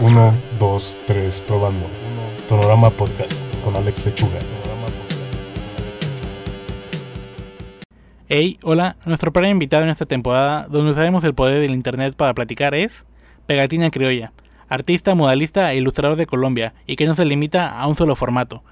1, 2, 3, probando. Tonorama Podcast con Alex Lechuga. Hey, hola, nuestro primer invitado en esta temporada, donde usaremos el poder del internet para platicar es Pegatina Criolla, artista, modalista e ilustrador de Colombia, y que no se limita a un solo formato.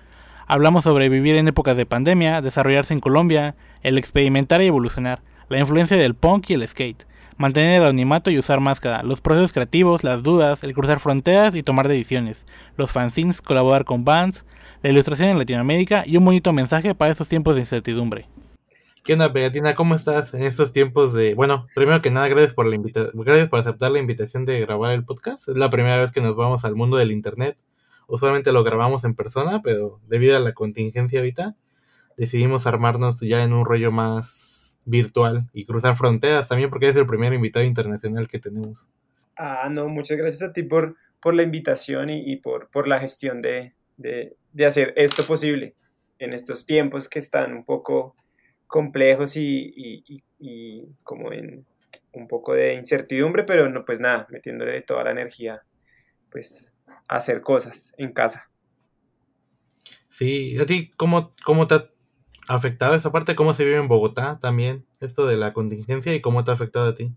Hablamos sobre vivir en épocas de pandemia, desarrollarse en Colombia, el experimentar y evolucionar, la influencia del punk y el skate, mantener el anonimato y usar máscara, los procesos creativos, las dudas, el cruzar fronteras y tomar decisiones, los fanzines, colaborar con bands, la ilustración en Latinoamérica y un bonito mensaje para esos tiempos de incertidumbre. ¿Qué onda, Pegatina? ¿Cómo estás en estos tiempos de... Bueno, primero que nada, gracias por, la invita... gracias por aceptar la invitación de grabar el podcast. Es la primera vez que nos vamos al mundo del Internet. Usualmente lo grabamos en persona, pero debido a la contingencia ahorita, decidimos armarnos ya en un rollo más virtual y cruzar fronteras también porque eres el primer invitado internacional que tenemos. Ah, no, muchas gracias a ti por, por la invitación y, por, por la gestión de, de, de, hacer esto posible en estos tiempos que están un poco complejos y, y, y, como en un poco de incertidumbre, pero no, pues nada, metiéndole toda la energía, pues a hacer cosas en casa. Sí, ¿a ti cómo, cómo te afectado esa parte? ¿Cómo se vive en Bogotá también esto de la contingencia y cómo te ha afectado a ti?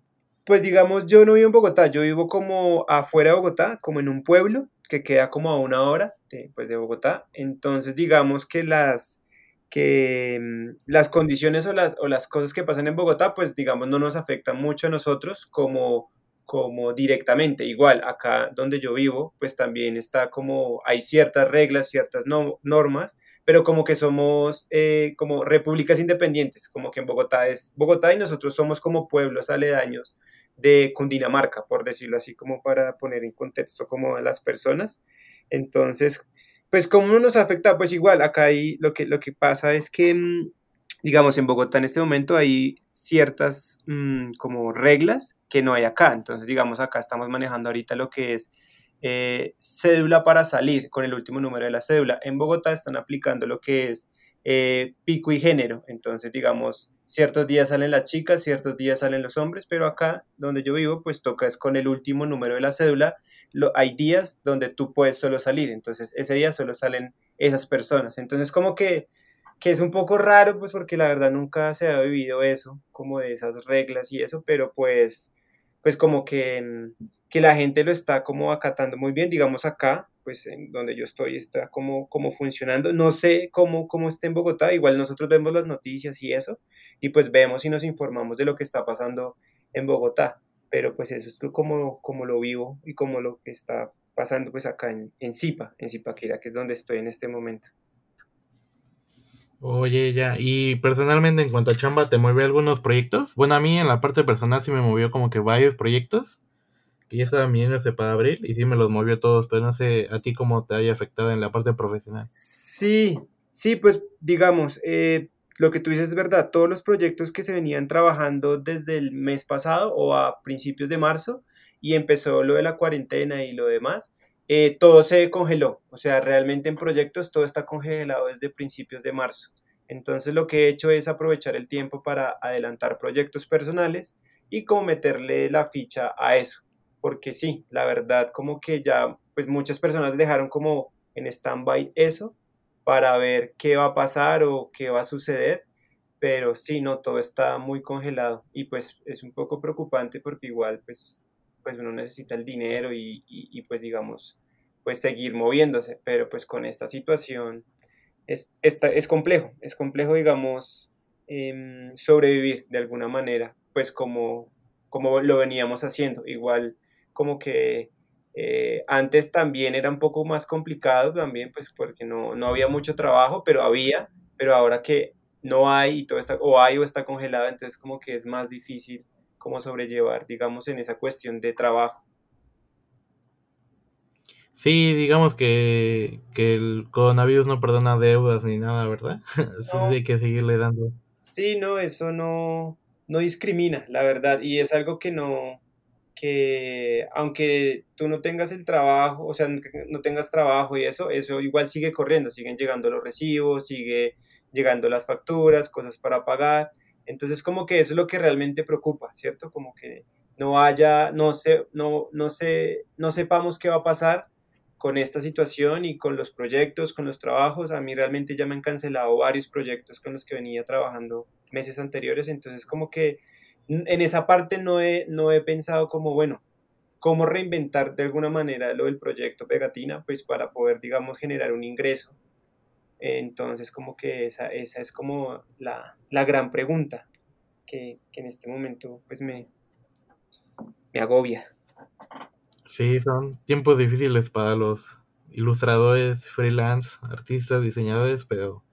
Pues digamos, yo no vivo en Bogotá, yo vivo como afuera de Bogotá, como en un pueblo que queda como a una hora de, pues, de Bogotá. Entonces digamos que las, que mm, las condiciones o las, o las cosas que pasan en Bogotá, pues digamos no nos afectan mucho a nosotros como, como directamente. Igual acá donde yo vivo, pues también está como hay ciertas reglas, ciertas no, normas pero como que somos eh, como repúblicas independientes, como que en Bogotá es Bogotá y nosotros somos como pueblos aledaños de Cundinamarca, por decirlo así, como para poner en contexto como a las personas. Entonces, pues ¿cómo nos afecta? Pues igual, acá hay, lo que, lo que pasa es que, mm, digamos, en Bogotá en este momento hay ciertas mm, como reglas que no hay acá. Entonces, digamos, acá estamos manejando ahorita lo que es eh, cédula para salir con el último número de la cédula. En Bogotá están aplicando lo que es eh, pico y género. Entonces, digamos, ciertos días salen las chicas, ciertos días salen los hombres, pero acá donde yo vivo, pues toca es con el último número de la cédula. Hay días donde tú puedes solo salir, entonces ese día solo salen esas personas. Entonces, como que, que es un poco raro, pues porque la verdad nunca se ha vivido eso, como de esas reglas y eso, pero pues, pues como que que la gente lo está como acatando muy bien, digamos acá, pues en donde yo estoy está como, como funcionando, no sé cómo, cómo está en Bogotá, igual nosotros vemos las noticias y eso, y pues vemos y nos informamos de lo que está pasando en Bogotá, pero pues eso es como, como lo vivo y como lo que está pasando pues acá en, en Zipa, en Zipaquira, que es donde estoy en este momento. Oye, ya, y personalmente en cuanto a chamba, ¿te mueve algunos proyectos? Bueno, a mí en la parte personal sí me movió como que varios proyectos que ya estaban viniéndose para abril y sí me los movió todos, pero no sé a ti cómo te haya afectado en la parte profesional. Sí, sí, pues digamos, eh, lo que tú dices es verdad, todos los proyectos que se venían trabajando desde el mes pasado o a principios de marzo y empezó lo de la cuarentena y lo demás, eh, todo se congeló, o sea, realmente en proyectos todo está congelado desde principios de marzo. Entonces lo que he hecho es aprovechar el tiempo para adelantar proyectos personales y como meterle la ficha a eso porque sí, la verdad como que ya pues muchas personas dejaron como en stand-by eso para ver qué va a pasar o qué va a suceder, pero sí, no, todo está muy congelado y pues es un poco preocupante porque igual pues, pues uno necesita el dinero y, y, pues digamos, pues seguir moviéndose, pero pues con esta situación es, es complejo, es complejo digamos em, sobrevivir de alguna manera, pues como, como lo veníamos haciendo, igual como que eh, antes también era un poco más complicado también, pues porque no, no había mucho trabajo, pero había, pero ahora que no hay y todo está, o hay o está congelado, entonces como que es más difícil como sobrellevar, digamos, en esa cuestión de trabajo. Sí, digamos que, que el coronavirus no perdona deudas ni nada, ¿verdad? sí, hay que seguirle dando. Sí, no, eso no, no discrimina, la verdad, y es algo que no, que aunque tú no tengas el trabajo, o sea, no tengas trabajo y eso, eso igual sigue corriendo, siguen llegando los recibos, sigue llegando las facturas, cosas para pagar. Entonces, como que eso es lo que realmente preocupa, ¿cierto? Como que no haya, no, sé no, no, sé no sepamos qué va a pasar con esta situación y con los proyectos, con los trabajos. A mí realmente ya me han cancelado varios proyectos con los que venía trabajando meses anteriores, entonces como que en esa parte no he, no he pensado como, bueno, cómo reinventar de alguna manera lo del proyecto Pegatina, pues para poder, digamos, generar un ingreso. Entonces, como que esa, esa es como la, la gran pregunta que, que, en este momento, pues me, me agobia. Sí, son tiempos difíciles para los ilustradores, freelance, artistas, diseñadores, pero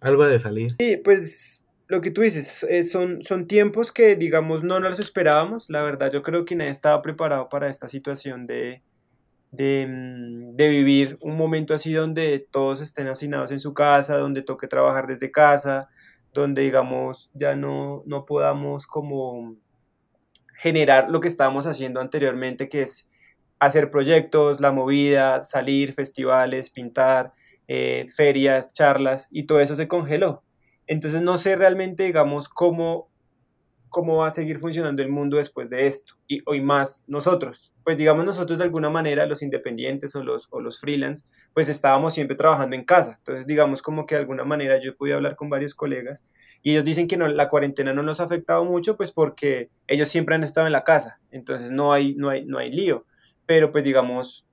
algo ha de salir. Sí, pues lo que tú dices, eh, son, son tiempos que, digamos, no nos los esperábamos. La verdad, yo creo que nadie estaba preparado para esta situación de, de, mm, de, vivir un momento así donde todos estén hacinados en su casa, donde toque trabajar desde casa, donde, digamos, ya no, no podamos como generar lo que estábamos haciendo anteriormente, que es hacer proyectos, la movida, salir, festivales, pintar, eh, ferias, charlas, y todo eso se congeló. Entonces no sé realmente, digamos, cómo, cómo va a seguir funcionando el mundo después de esto, y hoy más nosotros. Pues digamos nosotros de alguna manera, los independientes o los, o los freelance, pues estábamos siempre trabajando en casa. Entonces digamos como que de alguna manera yo pude hablar con varios colegas y ellos dicen que no, la cuarentena no nos ha afectado mucho, pues porque ellos siempre han estado en la casa. Entonces no hay, no hay, no hay lío. Pero pues digamos,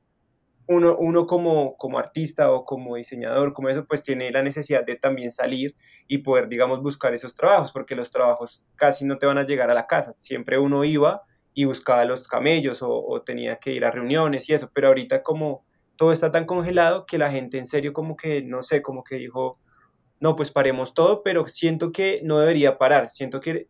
uno, uno como, como artista o como diseñador, como eso, pues tiene la necesidad de también salir y poder, digamos, buscar esos trabajos, porque los trabajos casi no te van a llegar a la casa. Siempre uno iba y buscaba los camellos o, tenía que ir a reuniones y eso, pero ahorita como todo está tan congelado que la gente en serio como que, no sé, como que dijo, no, pues paremos todo, pero siento que no debería parar, siento que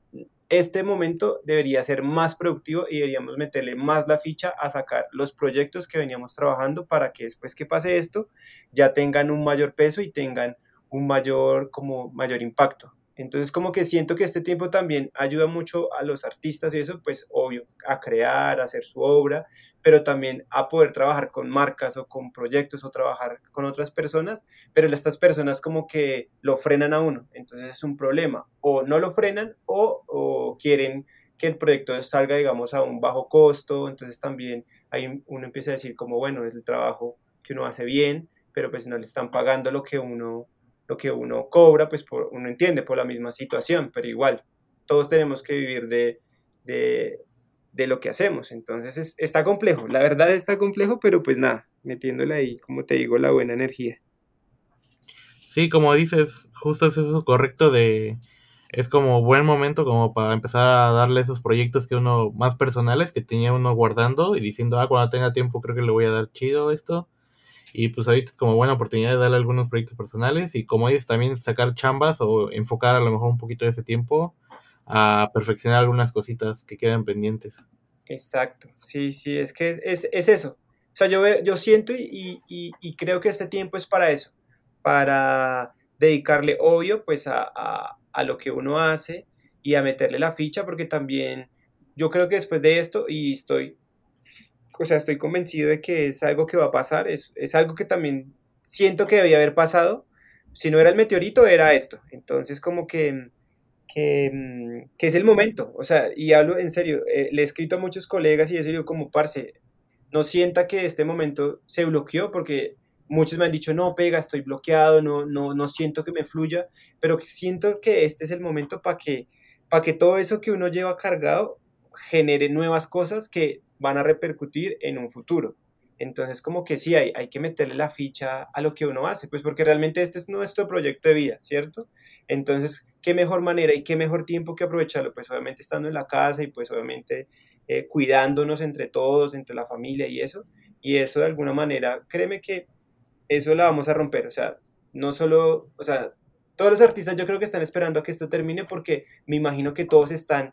este momento debería ser más productivo y deberíamos meterle más la ficha a sacar los proyectos que veníamos trabajando para que después que pase esto ya tengan un mayor peso y tengan un mayor como mayor impacto. Entonces como que siento que este tiempo también ayuda mucho a los artistas y eso, pues obvio, a crear, a hacer su obra, pero también a poder trabajar con marcas o con proyectos o trabajar con otras personas, pero estas personas como que lo frenan a uno, entonces es un problema, o no lo frenan o, quieren que el proyecto salga, digamos, a un bajo costo, entonces también hay, uno empieza a decir como, bueno, es el trabajo que uno hace bien, pero pues no le están pagando lo que uno lo que uno cobra, pues por, uno entiende por la misma situación, pero igual, todos tenemos que vivir de, de, lo que hacemos. Entonces está complejo, la verdad está complejo, pero pues nada, metiéndole ahí, como te digo, la buena energía. Sí, como dices, justo es eso correcto de... Es como buen momento como para empezar a darle esos proyectos que uno más personales que tenía uno guardando y diciendo, ah, cuando tenga tiempo creo que le voy a dar chido esto y pues ahorita es como buena oportunidad de darle algunos proyectos personales y como ellos también sacar chambas o enfocar a lo mejor un poquito de ese tiempo a perfeccionar algunas cositas que quedan pendientes. Exacto, sí, sí, es que es, es eso. O sea, yo, yo siento y, y, y, creo que este tiempo es para eso, para dedicarle, obvio, pues a, a, a lo que uno hace y a meterle la ficha, porque también yo creo que después de esto, y estoy o sea, estoy convencido de que es algo que va a pasar, es, es algo que también siento que debía haber pasado. Si no era el meteorito, era esto. Entonces, como que, que, que es el momento. O sea, y hablo en serio, eh, le he escrito a muchos colegas y he sido como, parce, no sienta que este momento se bloqueó porque muchos me han dicho, no, pega, estoy bloqueado, no, no, no siento que me fluya, pero siento que este es el momento para que, para que todo eso que uno lleva cargado genere nuevas cosas que van a repercutir en un futuro. Entonces, como que sí, hay, hay que meterle la ficha a lo que uno hace, pues porque realmente este es nuestro proyecto de vida, ¿cierto? Entonces, ¿qué mejor manera y qué mejor tiempo que aprovecharlo? Pues obviamente estando en la casa y pues obviamente eh, cuidándonos entre todos, entre la familia y eso. Y eso de alguna manera, créeme que eso la vamos a romper. O sea, no solo, o sea, todos los artistas yo creo que están esperando a que esto termine porque me imagino que todos están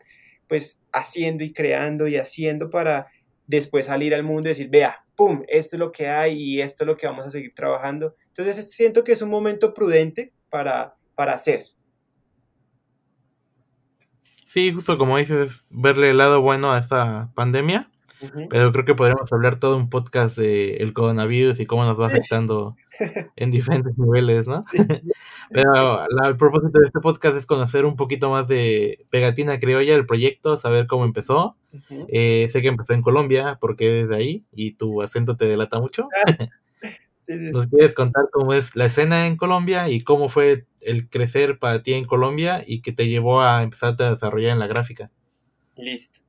pues haciendo y creando y haciendo para después salir al mundo y decir, vea, ¡pum!, esto es lo que hay y esto es lo que vamos a seguir trabajando. Entonces siento que es un momento prudente para, para hacer. Sí, justo como dices, verle el lado bueno a esta pandemia. Pero creo que podríamos hablar todo un podcast de el coronavirus y cómo nos va afectando en diferentes niveles, ¿no? Pero el propósito de este podcast es conocer un poquito más de Pegatina Criolla, el proyecto, saber cómo empezó. Eh, sé que empezó en Colombia, porque desde ahí, y tu acento te delata mucho. ¿Nos quieres contar cómo es la escena en Colombia y cómo fue el crecer para ti en Colombia y que te llevó a empezar a desarrollar en la gráfica? Listo.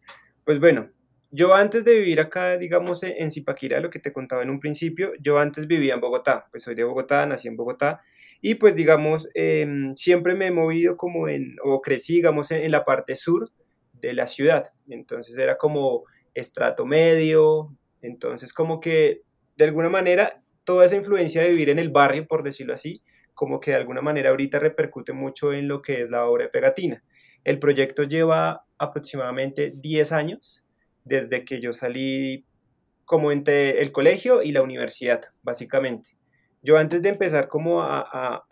Pues bueno, yo antes de vivir acá, digamos, en Zipaquirá, lo que te contaba en un principio, yo antes vivía en Bogotá, pues soy de Bogotá, nací en Bogotá, y pues digamos, em, siempre me he movido como en, o crecí, digamos, en, la parte sur de la ciudad, entonces era como estrato medio, entonces como que de alguna manera toda esa influencia de vivir en el barrio, por decirlo así, como que de alguna manera ahorita repercute mucho en lo que es la obra de Pegatina. El proyecto lleva aproximadamente 10 años, desde que yo salí como entre el colegio y la universidad, básicamente. Yo antes de empezar como a,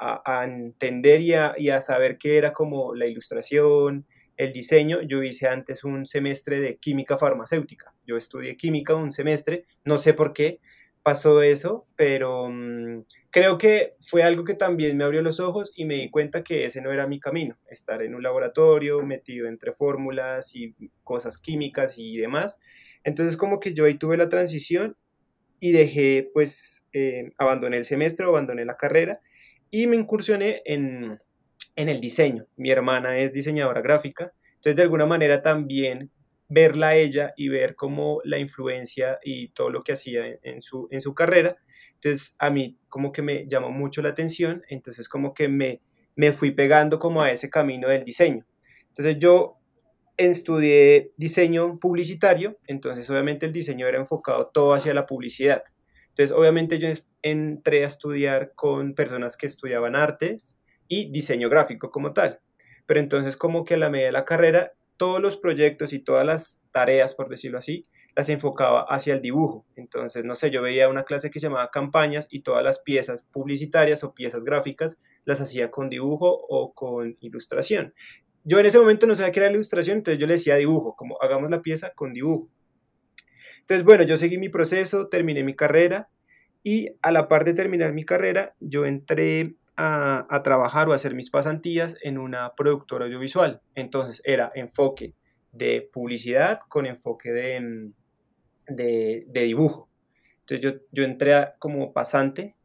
entender y, y a, saber qué era como la ilustración, el diseño, yo hice antes un semestre de química farmacéutica. Yo estudié química un semestre, no sé por qué pasó eso, pero mm, creo que fue algo que también me abrió los ojos y me di cuenta que ese no era mi camino, estar en un laboratorio metido entre fórmulas y cosas químicas y demás. Entonces como que yo ahí tuve la transición y dejé, pues, eh, abandoné el semestre, abandoné la carrera y me incursioné en, en el diseño. Mi hermana es diseñadora gráfica, entonces de alguna manera también verla ella y ver cómo la influencia y todo lo que hacía en, su, en su carrera. Entonces a mí como que me llamó mucho la atención, entonces como que me, me fui pegando como a ese camino del diseño. Entonces yo estudié diseño publicitario, entonces obviamente el diseño era enfocado todo hacia la publicidad. Entonces obviamente yo entré a estudiar con personas que estudiaban artes y diseño gráfico como tal. Pero entonces como que a la medida de la carrera todos los proyectos y todas las tareas, por decirlo así, las enfocaba hacia el dibujo. Entonces, no sé, yo veía una clase que se llamaba campañas y todas las piezas publicitarias o piezas gráficas las hacía con dibujo o con ilustración. Yo en ese momento no sabía qué era la ilustración, entonces yo le decía dibujo, como hagamos la pieza con dibujo. Entonces, bueno, yo seguí mi proceso, terminé mi carrera y a la par de terminar mi carrera, yo entré a, trabajar o a hacer mis pasantías en una productora audiovisual. Entonces era enfoque de publicidad con enfoque de, mm, de, dibujo. Entonces yo, yo entré como pasante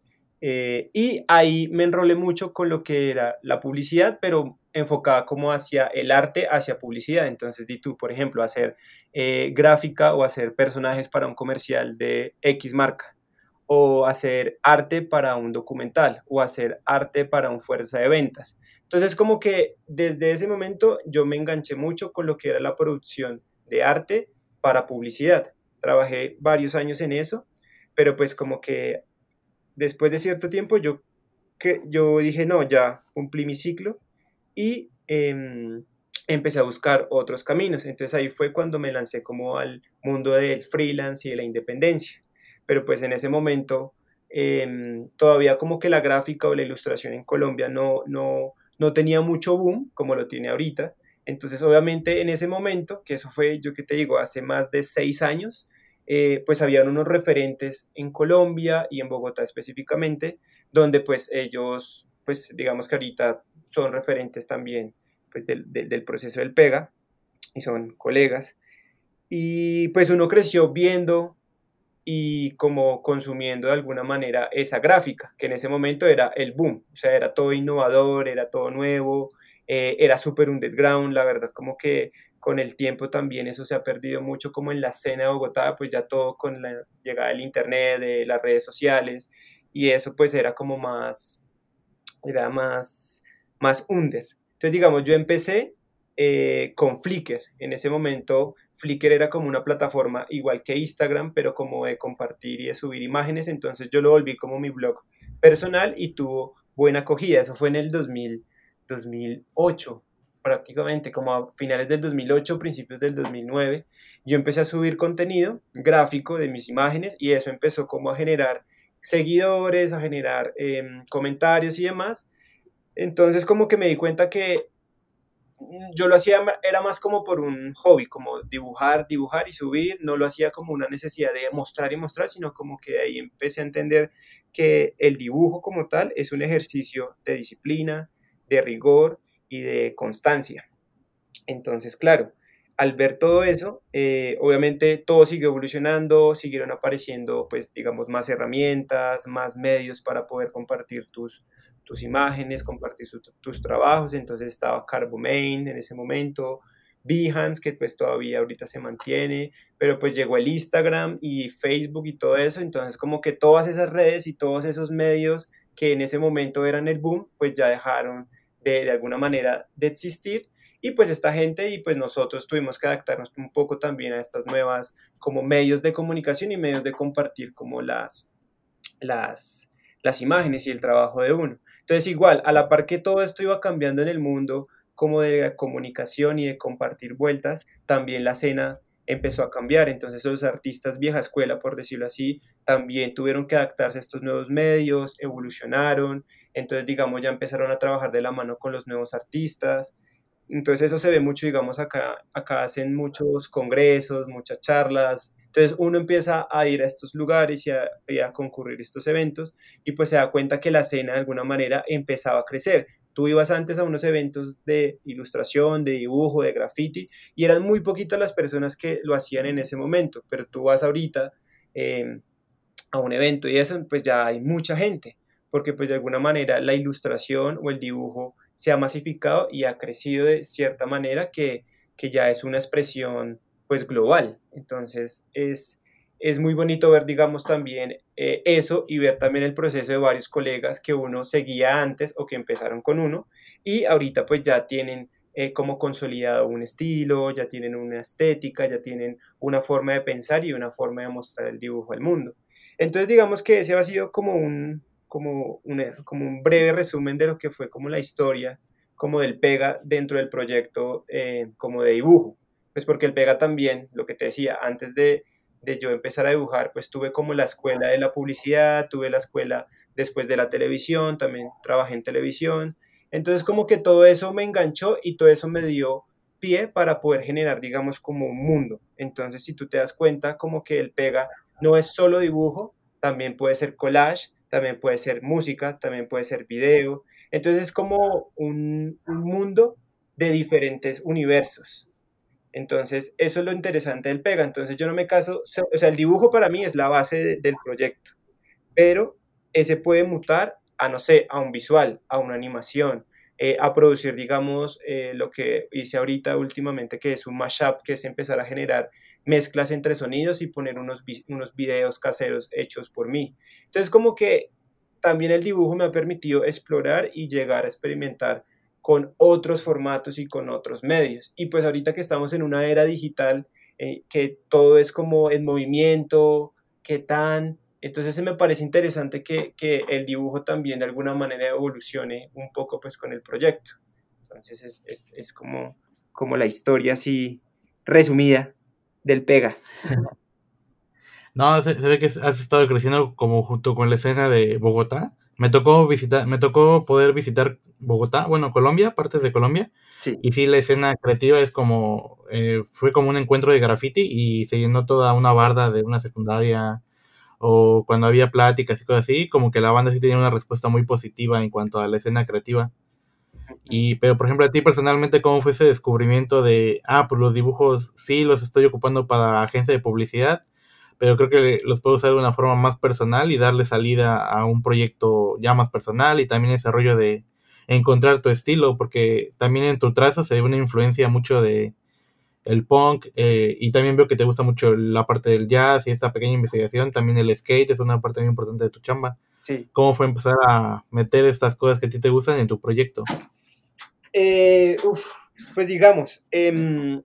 eh, y ahí me enrolé mucho con lo que era la publicidad, pero enfocada como hacia el arte, hacia publicidad. Entonces, di tú, por ejemplo, hacer eh, gráfica o hacer personajes para un comercial de X marca o hacer arte para un documental o hacer arte para un fuerza de ventas. Entonces como que desde ese momento yo me enganché mucho con lo que era la producción de arte para publicidad. Trabajé varios años en eso, pero pues como que después de cierto tiempo yo, que, yo dije, no, ya cumplí mi ciclo y em, empecé a buscar otros caminos. Entonces ahí fue cuando me lancé como al mundo del freelance y de la independencia pero pues en ese momento em, todavía como que la gráfica o la ilustración en Colombia no, no, no tenía mucho boom como lo tiene ahorita. Entonces, obviamente, en ese momento, que eso fue, yo que te digo, hace más de seis años, eh, pues habían unos referentes en Colombia y en Bogotá específicamente, donde pues ellos, pues digamos que ahorita son referentes también pues, del, del proceso del PEGA y son colegas. Y pues uno creció viendo y como consumiendo de alguna manera esa gráfica, que en ese momento era el boom, o sea, era todo innovador, era todo nuevo, eh, era súper underground, la verdad como que con el tiempo también eso se ha perdido mucho como en la escena de Bogotá, pues ya todo con la llegada del internet, de las redes sociales, y eso pues era como más, era más, más under. Entonces digamos, yo empecé eh, con Flickr, en ese momento Flickr era como una plataforma igual que Instagram, pero como de compartir y de subir imágenes, entonces yo lo volví como mi blog personal y tuvo buena acogida, eso fue en el 2000, 2008, prácticamente como a finales del 2008, principios del 2009, yo empecé a subir contenido gráfico de mis imágenes y eso empezó como a generar seguidores, a generar em, comentarios y demás. Entonces como que me di cuenta que yo lo hacía, era más como por un hobby, como dibujar, dibujar y subir, no lo hacía como una necesidad de mostrar y mostrar, sino como que ahí empecé a entender que el dibujo como tal es un ejercicio de disciplina, de rigor y de constancia. Entonces, claro, al ver todo eso, eh, obviamente todo siguió evolucionando, siguieron apareciendo, pues, digamos, más herramientas, más medios para poder compartir tus, tus imágenes, compartir tus trabajos. Entonces estaba Carbomain en ese momento, Behance, que pues todavía ahorita se mantiene, pero pues llegó el Instagram y Facebook y todo eso. Entonces como que todas esas redes y todos esos medios que en ese momento eran el boom, pues ya dejaron de, de alguna manera de existir. Y pues esta gente y pues nosotros tuvimos que adaptarnos un poco también a estas nuevas como medios de comunicación y medios de compartir como las, las, las imágenes y el trabajo de uno. Entonces, igual, a la par que todo esto iba cambiando en el mundo, como de comunicación y de compartir vueltas, también la escena empezó a cambiar. Entonces, los artistas vieja escuela, por decirlo así, también tuvieron que adaptarse a estos nuevos medios, evolucionaron. Entonces, digamos, ya empezaron a trabajar de la mano con los nuevos artistas. Entonces, eso se ve mucho, digamos, acá, acá hacen muchos congresos, muchas charlas, entonces uno empieza a ir a estos lugares y a, concurrir a estos eventos y pues se da cuenta que la escena de alguna manera empezaba a crecer. Tú ibas antes a unos eventos de ilustración, de dibujo, de graffiti y eran muy poquitas las personas que lo hacían en ese momento, pero tú vas ahorita em, a un evento y eso pues ya hay mucha gente porque pues de alguna manera la ilustración o el dibujo se ha masificado y ha crecido de cierta manera que, que ya es una expresión pues global. Entonces es, es muy bonito ver, digamos, también eh, eso y ver también el proceso de varios colegas que uno seguía antes o que empezaron con uno y ahorita pues ya tienen eh, como consolidado un estilo, ya tienen una estética, ya tienen una forma de pensar y una forma de mostrar el dibujo al mundo. Entonces digamos que ese ha sido como un, como, como un breve resumen de lo que fue como la historia como del pega dentro del proyecto eh, como de dibujo pues porque el Pega también, lo que te decía, antes de, de yo empezar a dibujar, pues tuve como la escuela de la publicidad, tuve la escuela después de la televisión, también trabajé en televisión. Entonces como que todo eso me enganchó y todo eso me dio pie para poder generar, digamos, como un mundo. Entonces si tú te das cuenta, como que el pega no es solo dibujo, también puede ser collage, también puede ser música, también puede ser video. Entonces es como un, un mundo de diferentes universos. Entonces, eso es lo interesante del pega. Entonces, yo no me caso, o sea, el dibujo para mí es la base del proyecto, pero ese puede mutar a, no sé, a un visual, a una animación, eh, a producir, digamos, eh, lo que hice ahorita últimamente, que es un mashup, que es empezar a generar mezclas entre sonidos y poner unos, unos videos caseros hechos por mí. Entonces, como que también el dibujo me ha permitido explorar y llegar a experimentar con otros formatos y con otros medios. Y pues ahorita que estamos en una era digital, eh, que todo es como en movimiento, qué tan... Entonces me parece interesante que, que, el dibujo también de alguna manera evolucione un poco pues con el proyecto. Entonces es, es, es como, como la historia así resumida del Pega. No, se, ve que has estado creciendo como junto con la escena de Bogotá. Me tocó visitar, me tocó poder visitar Bogotá, bueno, Colombia, partes de Colombia. Sí. Y sí, la escena creativa es como, eh, fue como un encuentro de graffiti y se llenó toda una barda de una secundaria o cuando había pláticas y cosas así, como que la banda sí tenía una respuesta muy positiva en cuanto a la escena creativa. Y, pero por ejemplo, a ti personalmente, ¿cómo fue ese descubrimiento de, ah, pues los dibujos sí los estoy ocupando para agencia de publicidad, pero creo que los puedo usar de una forma más personal y darle salida a un proyecto ya más personal y también ese rollo de encontrar tu estilo, porque también en tu trazo se ve una influencia mucho de el punk eh, y también veo que te gusta mucho la parte del jazz y esta pequeña investigación, también el skate es una parte muy importante de tu chamba. Sí. ¿Cómo fue empezar a meter estas cosas que a ti te gustan en tu proyecto? Eh, pues digamos, em,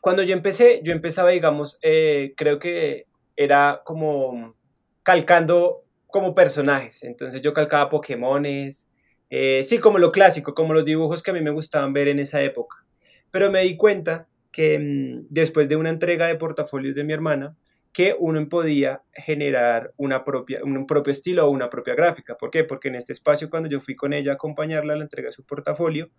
cuando yo empecé, yo empezaba, digamos, eh, creo que era como calcando como personajes. Entonces yo calcaba Pokémones, eh, sí, como lo clásico, como los dibujos que a mí me gustaban ver en esa época. Pero me di cuenta que mm, después de una entrega de portafolios de mi hermana, que uno podía generar una propia, un propio estilo o una propia gráfica. ¿Por qué? Porque en este espacio, cuando yo fui con ella a acompañarla a la entrega de su portafolio,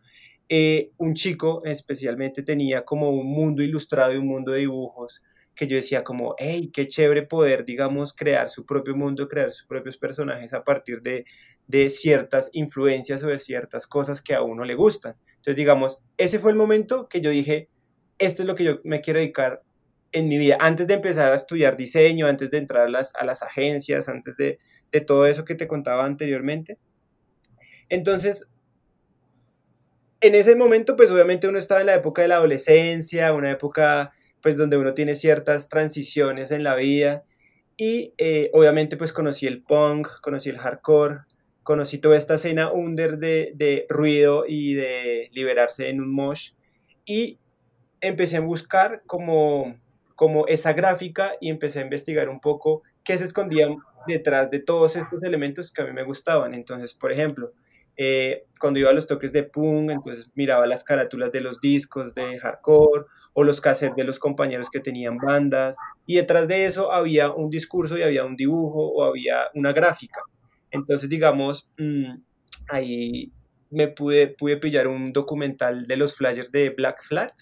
eh, un chico especialmente tenía como un mundo ilustrado y un mundo de dibujos que yo decía como, hey, qué chévere poder, digamos, crear su propio mundo, crear sus propios personajes a partir de, de ciertas influencias o de ciertas cosas que a uno le gustan. Entonces, digamos, ese fue el momento que yo dije, esto es lo que yo me quiero dedicar en mi vida, antes de empezar a estudiar diseño, antes de entrar a las, a las agencias, antes de, de todo eso que te contaba anteriormente. Entonces, en ese momento, pues obviamente uno estaba en la época de la adolescencia, una época pues donde uno tiene ciertas transiciones en la vida y eh, obviamente pues conocí el punk, conocí el hardcore, conocí toda esta escena under de, de ruido y de liberarse en un mosh y empecé a buscar como, como esa gráfica y empecé a investigar un poco qué se escondía detrás de todos estos elementos que a mí me gustaban. Entonces, por ejemplo, eh, cuando iba a los toques de punk, entonces miraba las carátulas de los discos de hardcore o los cassettes de los compañeros que tenían bandas y detrás de eso había un discurso y había un dibujo o había una gráfica. Entonces, digamos, mm, ahí me pude, pude pillar un documental de los flyers de Black Flat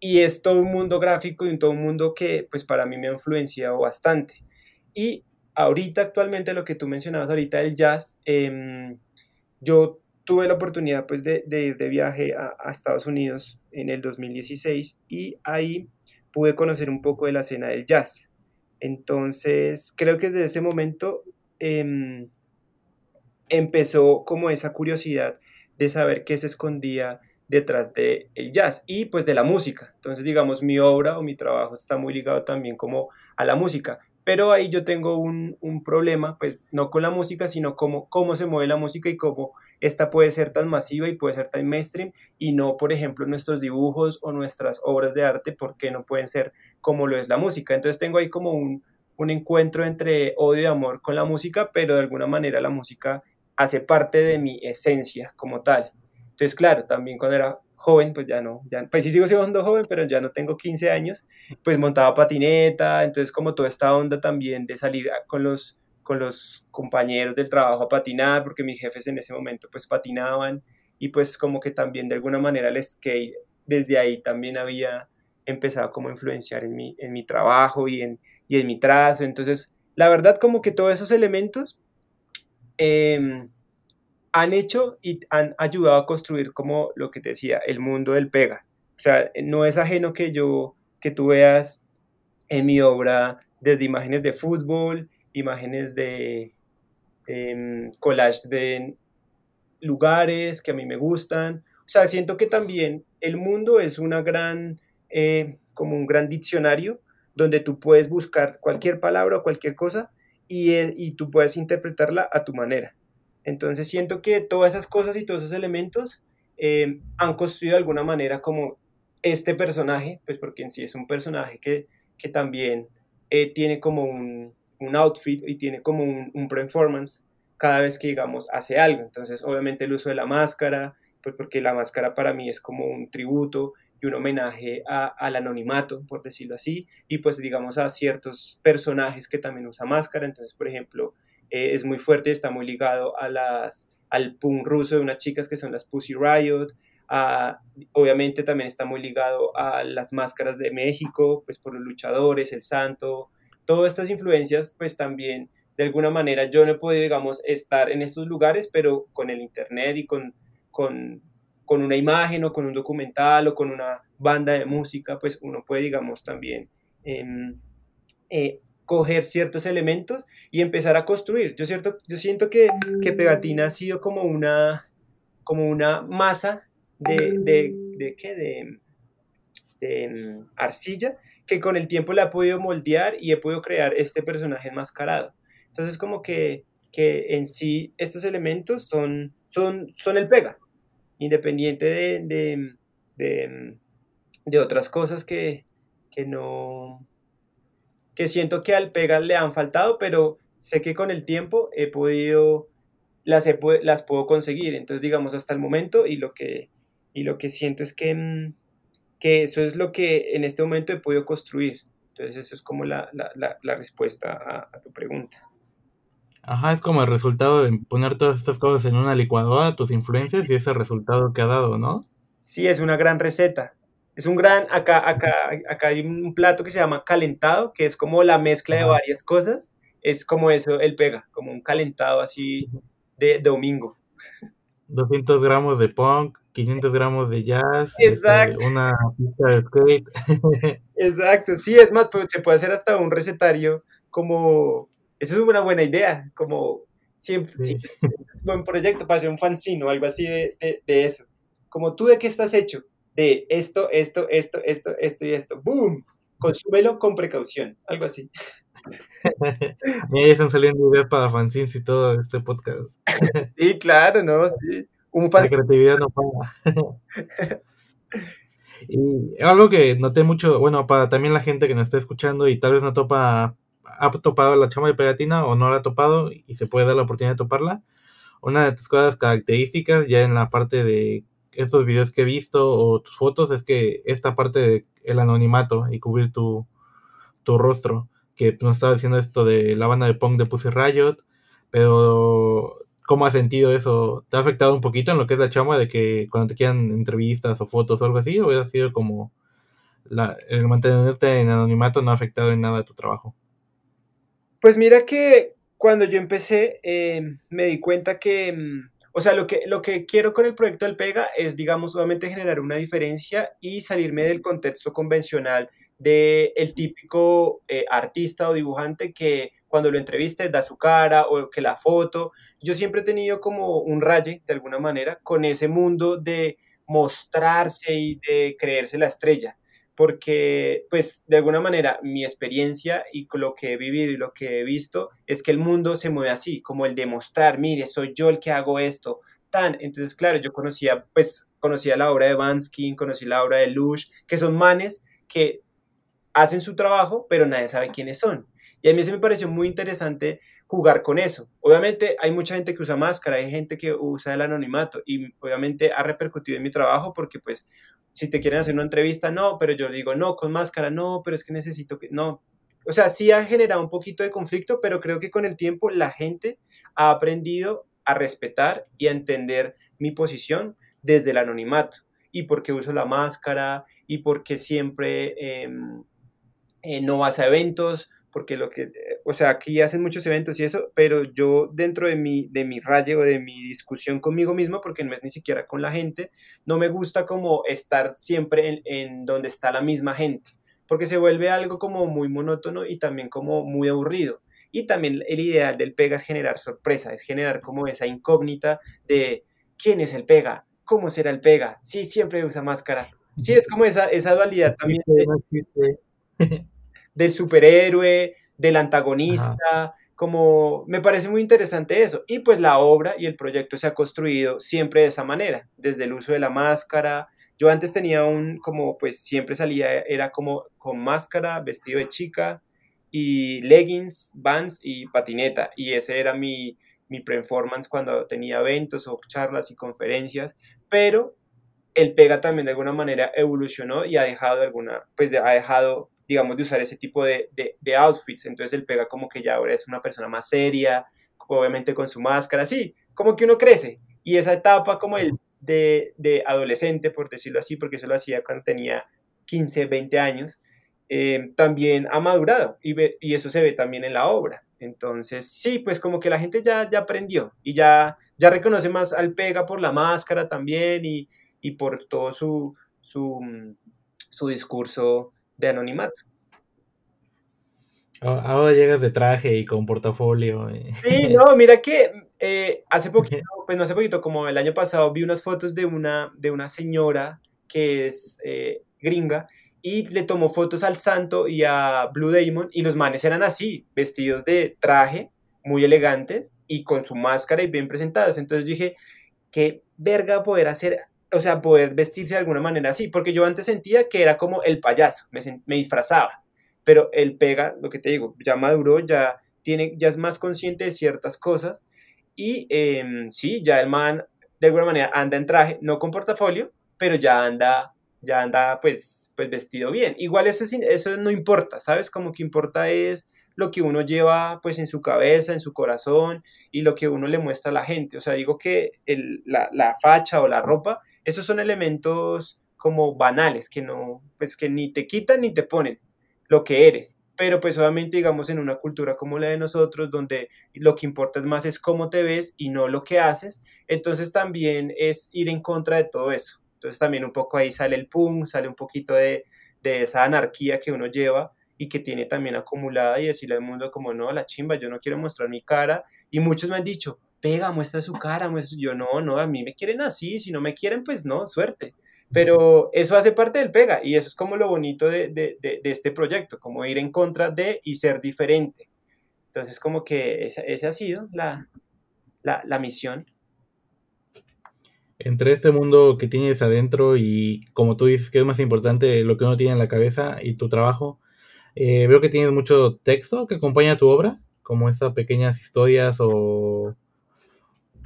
y es todo un mundo gráfico y todo un mundo que pues para mí me ha influenciado bastante. Y ahorita actualmente lo que tú mencionabas ahorita del jazz, eh, yo tuve la oportunidad pues de, ir de viaje a, Estados Unidos en el 2016 y ahí pude conocer un poco de la escena del jazz. Entonces creo que desde ese momento em, empezó como esa curiosidad de saber qué se escondía detrás del el jazz y pues de la música. Entonces digamos mi obra o mi trabajo está muy ligado también como a la música. Pero ahí yo tengo un, problema, pues no con la música, sino cómo, cómo se mueve la música y cómo esta puede ser tan masiva y puede ser tan mainstream y no, por ejemplo, nuestros dibujos o nuestras obras de arte, porque no pueden ser como lo es la música. Entonces tengo ahí como un, un encuentro entre odio y amor con la música, pero de alguna manera la música hace parte de mi esencia como tal. Entonces, claro, también cuando era joven, pues ya no, ya, pues sí sigo siendo joven, pero ya no tengo 15 años, pues montaba patineta, entonces como toda esta onda también de salir con los, con los compañeros del trabajo a patinar, porque mis jefes en ese momento pues patinaban y pues como que también de alguna manera el skate desde ahí también había empezado como a influenciar en mi, en mi trabajo y en, y en mi trazo, entonces la verdad como que todos esos elementos eh, han hecho y han ayudado a construir como lo que te decía, el mundo del pega. O sea, no es ajeno que yo, que tú veas en mi obra desde imágenes de fútbol, imágenes de, de collage de lugares que a mí me gustan. O sea, siento que también el mundo es una gran, eh, como un gran diccionario donde tú puedes buscar cualquier palabra o cualquier cosa y, eh, y tú puedes interpretarla a tu manera. Entonces siento que todas esas cosas y todos esos elementos eh, han construido de alguna manera como este personaje, pues porque en sí es un personaje que, que también eh, tiene como un, un, outfit y tiene como un, un, performance cada vez que, digamos, hace algo. Entonces, obviamente el uso de la máscara, pues porque la máscara para mí es como un tributo y un homenaje al anonimato, por decirlo así, y pues digamos a ciertos personajes que también usa máscara. Entonces, por ejemplo, eh, es muy fuerte, está muy ligado a las, al punk ruso de unas chicas que son las Pussy Riot, obviamente también está muy ligado a las máscaras de México, pues por los luchadores, el santo, todas estas influencias, pues también de alguna manera yo no he podido, digamos, estar en estos lugares, pero con el internet y con, con, con una imagen o con un documental o con una banda de música, pues uno puede, digamos, también em, eh, coger ciertos elementos y empezar a construir. Yo, cierto, yo siento que, que Pegatina ha sido como una, como una masa de, de, ¿qué? de, de mm, arcilla que con el tiempo la he podido moldear y he podido crear este personaje enmascarado. Entonces como que, que en sí estos elementos son, son, son el pega, independiente de, de, de, de otras cosas que, que no, que siento que al pegar le han faltado, pero sé que con el tiempo he podido, las, las puedo conseguir. Entonces, digamos, hasta el momento y lo que, y lo que siento es que, mm, que eso es lo que en este momento he podido construir. Entonces, eso es como la, la, la, respuesta a, tu pregunta. Ajá, es como el resultado de poner todas estas cosas en una licuadora, tus influencias y ese resultado que ha dado, ¿no? Sí, es una gran receta. Es un gran, acá, acá, acá hay un plato que se llama calentado, que es como la mezcla de varias cosas. Es como eso, el pega, como un calentado así de domingo. 200 gramos de punk, 500 gramos de jazz, este, una pista de skate. Exacto, sí, es más, pues, se puede hacer hasta un recetario como, eso es una buena idea, como siempre, sí. es un buen proyecto para hacer un fanzine o algo así de, de, eso. Como tú de qué estás hecho, de esto, esto, esto, esto, esto y esto, ¡boom! Consúmelo con precaución, algo así. y están saliendo ideas para fanzines y todo este podcast. sí, claro, ¿no? Sí. Un La creatividad no paga. y algo que noté mucho, bueno, para también la gente que nos está escuchando y tal vez no topa, ha topado la chama de pegatina o no la ha topado y se puede dar la oportunidad de toparla. Una de tus cosas características ya en la parte de estos videos que he visto o tus fotos es que esta parte del el anonimato y cubrir tu, tu rostro que nos estaba diciendo esto de la banda de punk de Pussy Riot, pero ¿cómo has sentido eso? ¿Te ha afectado un poquito en lo que es la chama de que cuando te quieran entrevistas o fotos o algo así? ¿O ha sido como la, el mantenerte en anonimato no ha afectado en nada tu trabajo? Pues mira que cuando yo empecé eh, me di cuenta que, mm, o sea, lo que, lo que quiero con el proyecto del Pega es, digamos, obviamente generar una diferencia y salirme del contexto convencional de el típico eh, artista o dibujante que cuando lo entreviste da su cara o que la foto. Yo siempre he tenido como un raye, de alguna manera, con ese mundo de mostrarse y de creerse la estrella, porque pues de alguna manera mi experiencia y lo que he vivido y lo que he visto es que el mundo se mueve así, como el de mostrar, mire, soy yo el que hago esto, tan. Entonces, claro, yo conocía, pues, conocía la obra de Bansky, conocí la obra de Lush, que son manes que hacen su trabajo, pero nadie sabe quiénes son. Y a mí se me pareció muy interesante jugar con eso. Obviamente hay mucha gente que usa máscara, hay gente que usa el anonimato y obviamente ha repercutido en mi trabajo porque pues si te quieren hacer una entrevista, no, pero yo digo, no, con máscara, no, pero es que necesito que, no. O sea, sí ha generado un poquito de conflicto, pero creo que con el tiempo la gente ha aprendido a respetar y a entender mi posición desde el anonimato y por qué uso la máscara y por qué siempre... Em, eh, no vas a eventos, porque lo que, o sea, aquí hacen muchos eventos y eso, pero yo dentro de mi, de mi rayo, de mi discusión conmigo mismo, porque no es ni siquiera con la gente, no me gusta como estar siempre en, en donde está la misma gente, porque se vuelve algo como muy monótono y también como muy aburrido. Y también el ideal del pega es generar sorpresa, es generar como esa incógnita de quién es el pega, cómo será el pega, sí, siempre usa máscara. Sí, es como esa, esa dualidad también. del superhéroe, del antagonista, como me parece muy interesante eso. Y pues la obra y el proyecto se ha construido siempre de esa manera, desde el uso de la máscara. Yo antes tenía un, como pues siempre salía, era como con máscara, vestido de chica y leggings, vans y patineta. Y ese era mi, mi performance cuando tenía eventos o charlas y conferencias. Pero el Pega también de alguna manera evolucionó y ha dejado alguna, pues ha dejado digamos, de usar ese tipo de, outfits. Entonces él pega como que ya ahora es una persona más seria, obviamente con su máscara, sí, como que uno crece. Y esa etapa como el de, adolescente, por decirlo así, porque eso lo hacía cuando tenía 15, 20 años, eh, también ha madurado y, eso se ve también en la obra. Entonces, sí, pues como que la gente ya, aprendió y ya, ya reconoce más al Pega por la máscara también y, y por todo su, su, su discurso de anonimato. Ahora llegas de traje y con portafolio. Sí, no, mira que eh, hace poquito, pues no hace poquito, como el año pasado, vi unas fotos de una, de una señora que es eh, gringa y le tomó fotos al santo y a Blue Demon y los manes eran así, vestidos de traje, muy elegantes y con su máscara y bien presentados. Entonces dije, qué verga poder hacer o sea, poder vestirse de alguna manera así, porque yo antes sentía que era como el payaso, me, disfrazaba, pero él pega, lo que te digo, ya maduró, ya, tiene, ya es más consciente de ciertas cosas y em, sí, ya el man de alguna manera anda en traje, no con portafolio, pero ya anda ya anda pues, pues vestido bien. Igual eso, eso no importa, ¿sabes? Como que importa es lo que uno lleva pues en su cabeza, en su corazón y lo que uno le muestra a la gente. O sea, digo que el, la, la, facha o la ropa, esos son elementos como banales, que no, pues que ni te quitan ni te ponen lo que eres. Pero pues obviamente digamos en una cultura como la de nosotros, donde lo que importa más es cómo te ves y no lo que haces, entonces también es ir en contra de todo eso. Entonces también un poco ahí sale el punk, sale un poquito de, de esa anarquía que uno lleva y que tiene también acumulada y decirle al mundo como no, la chimba, yo no quiero mostrar mi cara y muchos me han dicho, pega, muestra su cara, muestra... yo no, no, a mí me quieren así, si no me quieren pues no, suerte. Pero eso hace parte del pega y eso es como lo bonito de, de, de, este proyecto, como ir en contra de y ser diferente. Entonces como que esa, ha sido la, la, la misión entre este mundo que tienes adentro y como tú dices que es más importante lo que uno tiene en la cabeza y tu trabajo, eh, veo que tienes mucho texto que acompaña tu obra, como estas pequeñas historias o,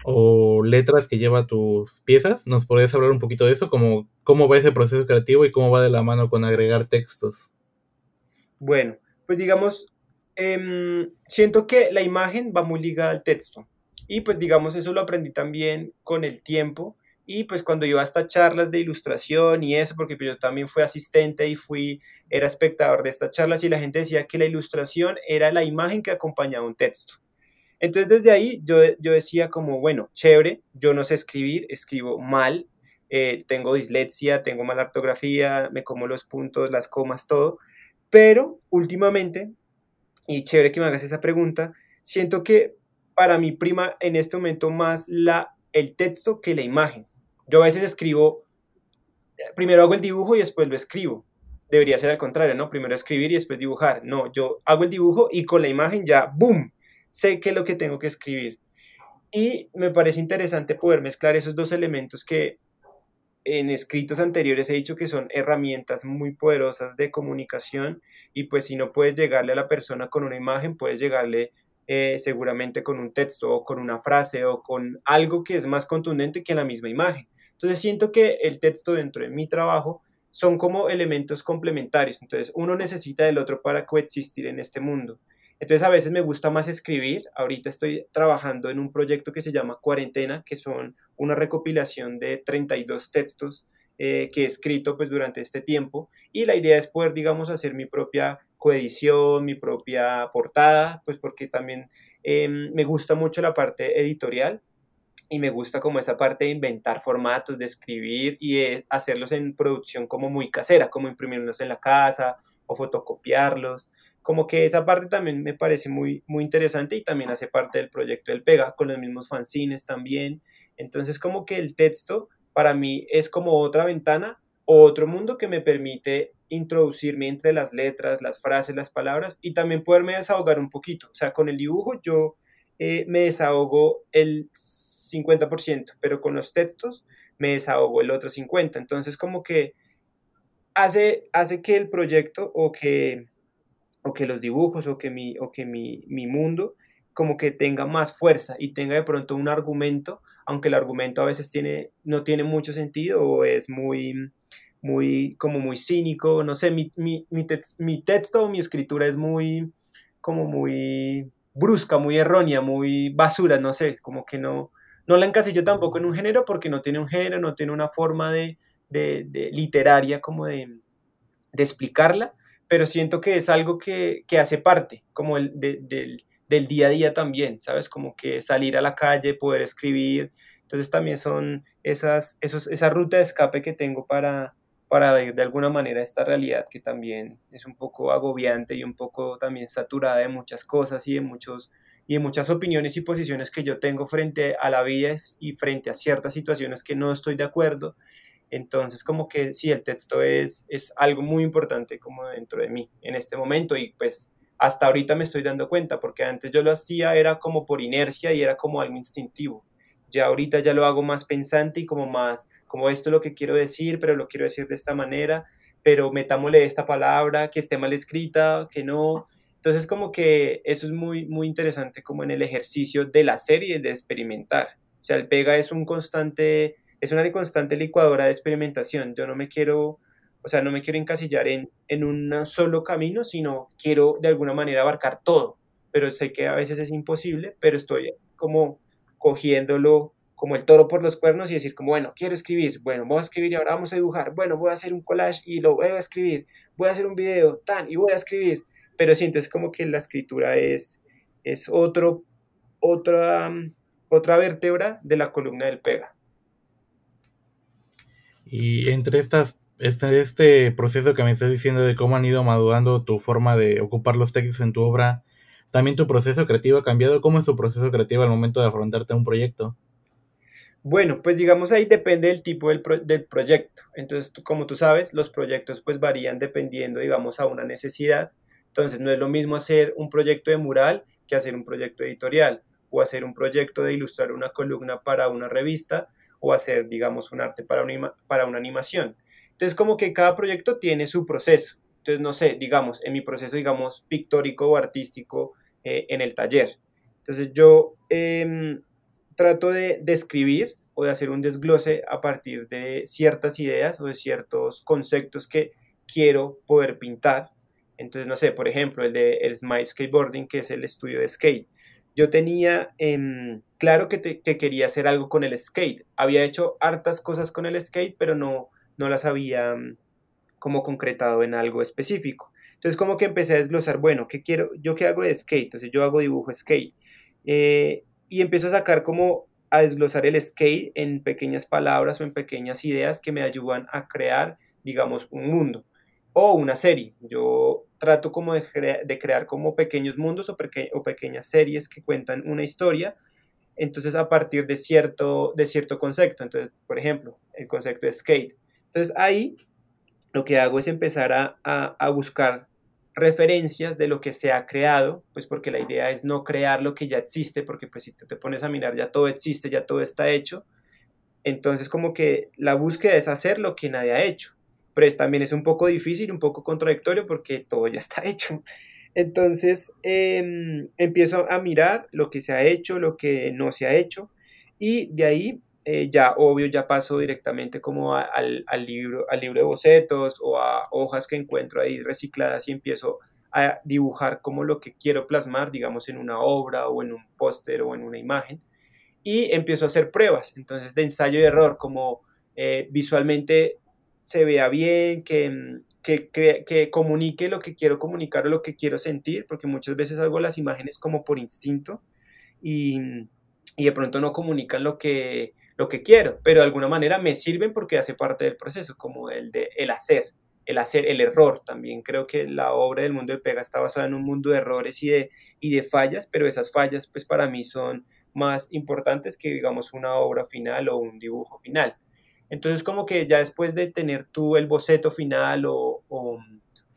o letras que lleva tus piezas. ¿Nos podrías hablar un poquito de eso? Como, ¿Cómo va ese proceso creativo y cómo va de la mano con agregar textos? Bueno, pues digamos, eh, siento que la imagen va muy ligada al texto. Y pues digamos, eso lo aprendí también con el tiempo y pues cuando iba a estas charlas de ilustración y eso, porque yo también fui asistente y fui, era espectador de estas charlas y la gente decía que la ilustración era la imagen que acompañaba un texto. Entonces desde ahí yo, yo decía como, bueno, chévere, yo no sé escribir, escribo mal, eh, tengo dislexia, tengo mala ortografía, me como los puntos, las comas, todo, pero últimamente, y chévere que me hagas esa pregunta, siento que para mi prima en este momento más la, el texto que la imagen. Yo a veces escribo, primero hago el dibujo y después lo escribo. Debería ser al contrario, ¿no? Primero escribir y después dibujar. No, yo hago el dibujo y con la imagen ya, ¡boom! Sé qué es lo que tengo que escribir. Y me parece interesante poder mezclar esos dos elementos que en escritos anteriores he dicho que son herramientas muy poderosas de comunicación y pues si no puedes llegarle a la persona con una imagen, puedes llegarle eh, seguramente con un texto o con una frase o con algo que es más contundente que la misma imagen. Entonces siento que el texto dentro de mi trabajo son como elementos complementarios. Entonces uno necesita del otro para coexistir en este mundo. Entonces a veces me gusta más escribir. Ahorita estoy trabajando en un proyecto que se llama Cuarentena, que son una recopilación de 32 textos eh, que he escrito pues durante este tiempo. Y la idea es poder, digamos, hacer mi propia coedición, mi propia portada, pues porque también em, me gusta mucho la parte editorial y me gusta como esa parte de inventar formatos, de escribir y hacerlos en producción como muy casera, como imprimirlos en la casa o fotocopiarlos. Como que esa parte también me parece muy, muy interesante y también hace parte del proyecto del Pega, con los mismos fanzines también. Entonces como que el texto para mí es como otra ventana o otro mundo que me permite introducirme entre las letras, las frases, las palabras y también poderme desahogar un poquito. O sea, con el dibujo yo eh, me desahogo el 50%, pero con los textos me desahogo el otro 50%. Entonces como que hace, hace que el proyecto o que, o que los dibujos o que, mi, o que mi, mi mundo como que tenga más fuerza y tenga de pronto un argumento, aunque el argumento a veces tiene, no tiene mucho sentido o es muy, muy, como muy cínico, no sé, mi, mi, mi, texto o mi escritura es muy, como muy brusca, muy errónea, muy basura, no sé, como que no, no la encasillo tampoco en un género porque no tiene un género, no tiene una forma de, de, de literaria como de, de, explicarla, pero siento que es algo que, que hace parte como el, del, del día a día también, ¿sabes? Como que salir a la calle, poder escribir, entonces también son esas, esos, esa ruta de escape que tengo para, para ver de alguna manera esta realidad que también es un poco agobiante y un poco también saturada de muchas cosas y de, muchos, y de muchas opiniones y posiciones que yo tengo frente a la vida y frente a ciertas situaciones que no estoy de acuerdo. Entonces, como que sí, el texto es, es algo muy importante como dentro de mí en este momento y pues hasta ahorita me estoy dando cuenta, porque antes yo lo hacía era como por inercia y era como algo instintivo. Ya ahorita ya lo hago más pensante y como más como esto es lo que quiero decir, pero lo quiero decir de esta manera, pero metámosle esta palabra, que esté mal escrita, que no. Entonces como que eso es muy, muy interesante como en el ejercicio de la serie, de experimentar. O sea, el pega es un constante, es una constante licuadora de experimentación. Yo no me quiero o sea, no me quiero encasillar en, en un solo camino, sino quiero de alguna manera abarcar todo, pero sé que a veces es imposible, pero estoy como cogiéndolo como el toro por los cuernos y decir como, bueno, quiero escribir, bueno, voy a escribir y ahora vamos a dibujar, bueno, voy a hacer un collage y lo voy a escribir, voy a hacer un video, tan, y voy a escribir, pero sientes como que la escritura es, es otro, otra, otra vértebra de la columna del pega. Y entre estas, este, este proceso que me estás diciendo de cómo han ido madurando tu forma de ocupar los textos en tu obra, también tu proceso creativo ha cambiado. ¿Cómo es tu proceso creativo al momento de afrontarte a un proyecto? Bueno, pues digamos ahí depende del tipo del, del proyecto. Entonces, como tú sabes, los proyectos pues varían dependiendo, digamos, a una necesidad. Entonces, no es lo mismo hacer un proyecto de mural que hacer un proyecto editorial o hacer un proyecto de ilustrar una columna para una revista o hacer, digamos, un arte para una, para una animación. Entonces, como que cada proyecto tiene su proceso. Entonces, no sé, digamos, en mi proceso, digamos, pictórico o artístico eh, en el taller. Entonces, yo em, trato de describir o de hacer un desglose a partir de ciertas ideas o de ciertos conceptos que quiero poder pintar. Entonces, no sé, por ejemplo, el de el Smile Skateboarding, que es el estudio de skate. Yo tenía em, claro que, que, quería hacer algo con el skate. Había hecho hartas cosas con el skate, pero no, no las había mm, como concretado en algo específico. Entonces, como que empecé a desglosar, bueno, ¿qué quiero? ¿Yo qué hago de skate? Entonces, yo hago dibujo skate. Eh, y empiezo a sacar como a desglosar el skate en pequeñas palabras o en pequeñas ideas que me ayudan a crear, digamos, un mundo o una serie. Yo trato como de, crear como pequeños mundos o, pequeñas series que cuentan una historia, entonces a partir de cierto, de cierto concepto. Entonces, por ejemplo, el concepto de skate. Entonces ahí lo que hago es empezar a, buscar referencias de lo que se ha creado, pues porque la idea es no crear lo que ya existe, porque pues si te pones a mirar ya todo existe, ya todo está hecho, entonces como que la búsqueda es hacer lo que nadie ha hecho, pero también es un poco difícil, un poco contradictorio porque todo ya está hecho. Entonces em, empiezo a mirar lo que se ha hecho, lo que no se ha hecho, y de ahí eh, ya obvio ya paso directamente como al, libro, al libro de bocetos o a hojas que encuentro ahí recicladas y empiezo a dibujar como lo que quiero plasmar, digamos, en una obra o en un póster o en una imagen. Y empiezo a hacer pruebas, entonces de ensayo y error, como eh, visualmente se vea bien, que, que, que, comunique lo que quiero comunicar o lo que quiero sentir, porque muchas veces hago las imágenes como por instinto y, y de pronto no comunican lo que, lo que quiero, pero de alguna manera me sirven porque hace parte del proceso, como el de el hacer, el hacer, el error. También creo que la obra del mundo de pega está basada en un mundo de errores y de, y de fallas, pero esas fallas pues para mí son más importantes que digamos una obra final o un dibujo final. Entonces como que ya después de tener tú el boceto final o, o,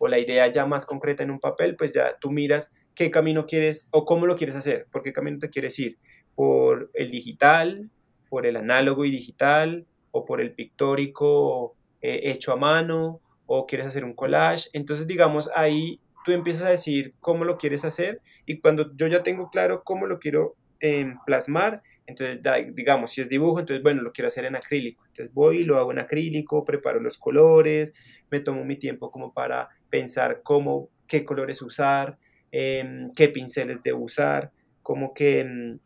la idea ya más concreta en un papel, pues ya tú miras qué camino quieres o cómo lo quieres hacer, por qué camino te quieres ir, por el digital, por el análogo y digital o por el pictórico eh, hecho a mano o quieres hacer un collage. Entonces, digamos, ahí tú empiezas a decir cómo lo quieres hacer y cuando yo ya tengo claro cómo lo quiero em, plasmar, entonces, digamos, si es dibujo, entonces, bueno, lo quiero hacer en acrílico. Entonces voy lo hago en acrílico, preparo los colores, me tomo mi tiempo como para pensar cómo, qué colores usar, em, qué pinceles debo usar, como que em,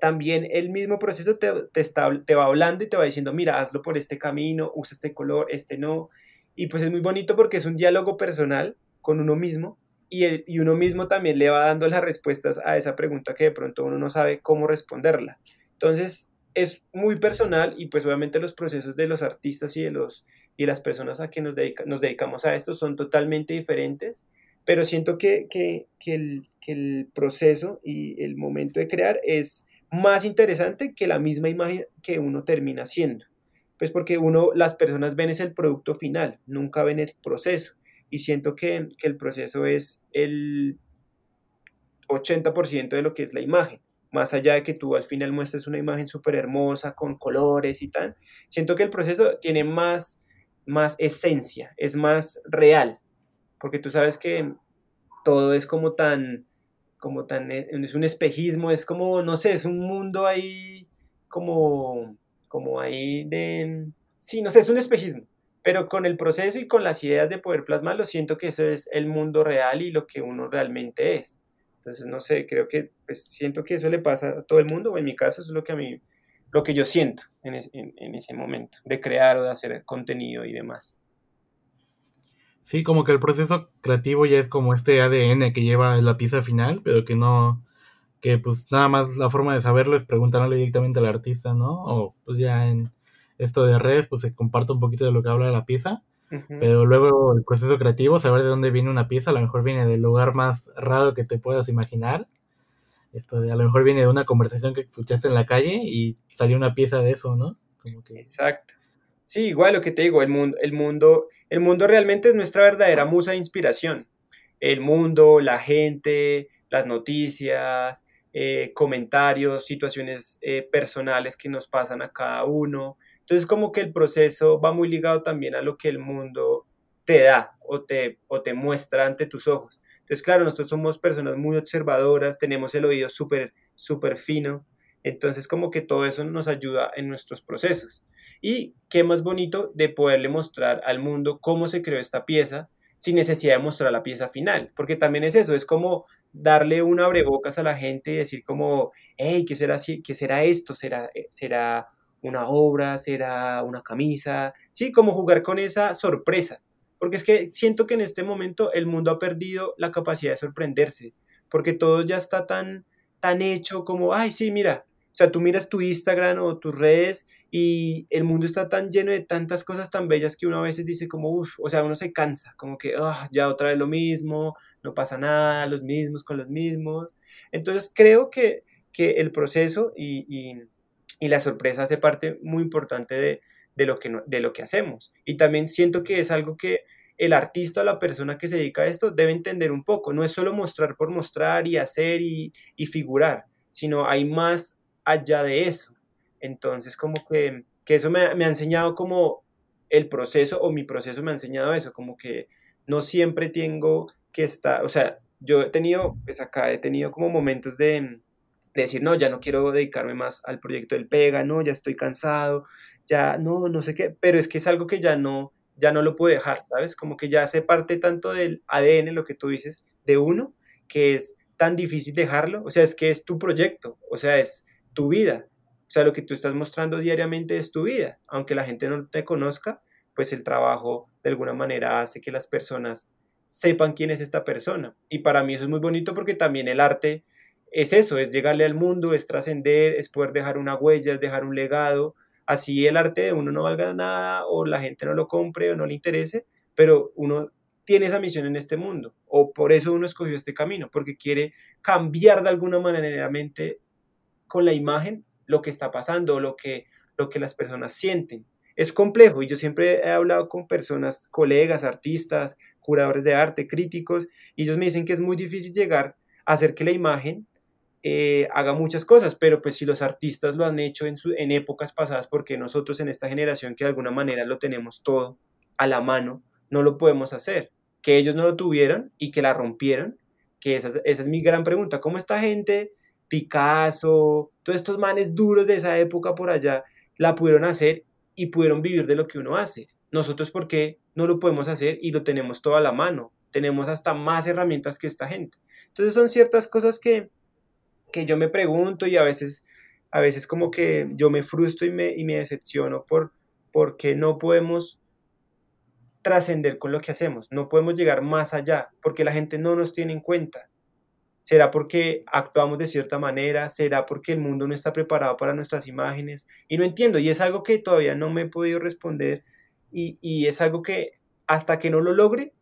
también el mismo proceso te, te, va hablando y te va diciendo, mira, hazlo por este camino, usa este color, este no. Y pues es muy bonito porque es un diálogo personal con uno mismo y, el, y uno mismo también le va dando las respuestas a esa pregunta que de pronto uno no sabe cómo responderla. Entonces es muy personal y pues obviamente los procesos de los artistas y de los y las personas a que nos, dedicamos a esto son totalmente diferentes, pero siento que, que, que, el, que el proceso y el momento de crear es más interesante que la misma imagen que uno termina haciendo. Pues porque uno, las personas ven es el producto final, nunca ven el proceso. Y siento que, que el proceso es el 80% de lo que es la imagen. Más allá de que tú al final muestres una imagen súper hermosa, con colores y tal, siento que el proceso tiene más, más esencia, es más real. Porque tú sabes que todo es como tan, como tan, eh, es un espejismo, es como, no sé, es un mundo ahí como, como ahí de, sí, no sé, es un espejismo. pero con el proceso y con las ideas de poder plasmarlo, siento que eso es el mundo real y lo que uno realmente es. Entonces, no sé, creo que pues, siento que eso le pasa a todo el mundo, o en mi caso, es lo que a mí, lo que yo siento en, en ese momento, de crear o de hacer contenido y demás. Sí, como que el proceso creativo ya es como este ADN que lleva la pieza final, pero que no, que pues nada más la forma de saberlo es preguntarle directamente al artista, ¿no? O pues ya en esto de redes, pues se comparte un poquito de lo que habla la pieza, pero luego el proceso creativo, saber de dónde viene una pieza, a lo mejor viene del lugar más raro que te puedas imaginar. Esto de, a lo mejor viene de una conversación que escuchaste en la calle y salió una pieza de eso, ¿no? Como que... Exacto. Sí, igual lo que te digo, el mundo, el mundo, el mundo realmente es nuestra verdadera musa de inspiración. El mundo, la gente, las noticias, eh, comentarios, situaciones eh, personales que nos pasan a cada uno. Entonces como que el proceso va muy ligado también a lo que el mundo te da o te, o te muestra ante tus ojos. Entonces claro, nosotros somos personas muy observadoras, tenemos el oído súper, súper fino, entonces como que todo eso nos ayuda en nuestros procesos. Y qué más bonito de poderle mostrar al mundo cómo se creó esta pieza sin necesidad de mostrar la pieza final, porque también es eso, es como darle un abrebocas a la gente y decir como, hey, ¿qué será, qué será esto? ¿Será, eh, ¿Será una obra? ¿Será una camisa? Sí, como jugar con esa sorpresa, porque es que siento que en este momento el mundo ha perdido la capacidad de sorprenderse, porque todo ya está tan, tan hecho como, ay, sí, mira, o sea, tú miras tu Instagram o tus redes y el mundo está tan lleno de tantas cosas tan bellas que uno a veces dice como, uff, o sea, uno se cansa, como que, ah, ya otra vez lo mismo, no pasa nada, los mismos con los mismos. Entonces creo que, que el proceso y, y, y, la sorpresa hace parte muy importante de, de, lo que de lo que hacemos. Y también siento que es algo que el artista o la persona que se dedica a esto debe entender un poco. No es solo mostrar por mostrar y hacer y, y figurar, sino hay más allá de eso. Entonces, como que, que eso me, me, ha enseñado como el proceso, o mi proceso me ha enseñado eso, como que no siempre tengo que estar, o sea, yo he tenido, pues acá he tenido como momentos de, de decir, no, ya no quiero dedicarme más al proyecto del Pega, no, ya estoy cansado, ya no, no sé qué, pero es que es algo que ya no, ya no lo puedo dejar, ¿sabes? Como que ya hace parte tanto del ADN, lo que tú dices, de uno, que es tan difícil dejarlo, o sea, es que es tu proyecto, o sea, es, tu vida. O sea, lo que tú estás mostrando diariamente es tu vida. Aunque la gente no te conozca, pues el trabajo de alguna manera hace que las personas sepan quién es esta persona. Y para mí eso es muy bonito porque también el arte es eso, es llegarle al mundo, es trascender, es poder dejar una huella, es dejar un legado. Así el arte de uno no valga nada o la gente no lo compre o no le interese, pero uno tiene esa misión en este mundo o por eso uno escogió este camino, porque quiere cambiar de alguna manera mente con la imagen lo que está pasando, lo que, lo que las personas sienten. Es complejo y yo siempre he hablado con personas, colegas, artistas, curadores de arte, críticos, y ellos me dicen que es muy difícil llegar a hacer que la imagen eh, haga muchas cosas, pero pues si los artistas lo han hecho en, su, en épocas pasadas, porque nosotros en esta generación que de alguna manera lo tenemos todo a la mano, no lo podemos hacer. Que ellos no lo tuvieron y que la rompieron, que esa, esa es mi gran pregunta. ¿Cómo esta gente Picasso, todos estos manes duros de esa época por allá, la pudieron hacer y pudieron vivir de lo que uno hace. Nosotros, ¿por qué no lo podemos hacer y lo tenemos todo a la mano? Tenemos hasta más herramientas que esta gente. Entonces son ciertas cosas que, que yo me pregunto y a veces, a veces como que yo me frustro y me, y me decepciono por porque no podemos trascender con lo que hacemos, no podemos llegar más allá, porque la gente no nos tiene en cuenta. ¿Será porque actuamos de cierta manera? ¿Será porque el mundo no está preparado para nuestras imágenes? Y no entiendo, y es algo que todavía no me he podido responder, y, es algo que hasta que no lo logre,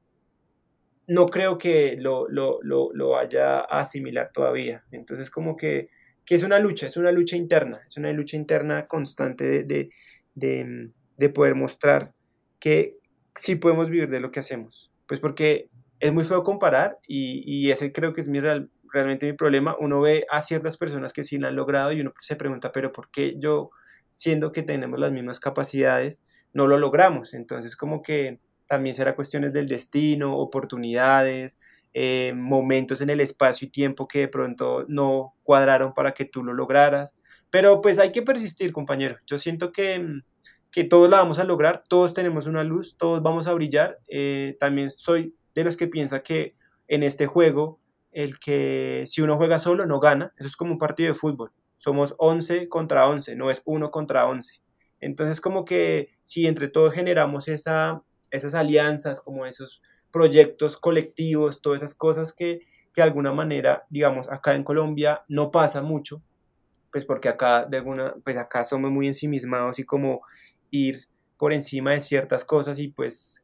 no creo que lo, lo, lo, vaya a asimilar todavía. Entonces, como que, que, es una lucha, es una lucha interna, es una lucha interna constante de, de, de poder mostrar que sí podemos vivir de lo que hacemos. Pues porque es muy feo comparar y, y ese creo que es mi realmente mi problema. Uno ve a ciertas personas que sí lo han logrado y uno se pregunta, pero ¿por qué yo, siendo que tenemos las mismas capacidades, no lo logramos? Entonces como que también será cuestiones del destino, oportunidades, eh, momentos en el espacio y tiempo que de pronto no cuadraron para que tú lo lograras. Pero pues hay que persistir, compañero. Yo siento que, que todos la vamos a lograr, todos tenemos una luz, todos vamos a brillar. Eh, también soy de los que piensa que en este juego, el que si uno juega solo no gana, eso es como un partido de fútbol. Somos 11 contra 11, no es 1 contra 11. Entonces como que si entre todos generamos esa, esas alianzas, como esos proyectos colectivos, todas esas cosas que, que de alguna manera, digamos, acá en Colombia no pasa mucho, pues porque acá pues acá somos muy ensimismados y como ir por encima de ciertas cosas y pues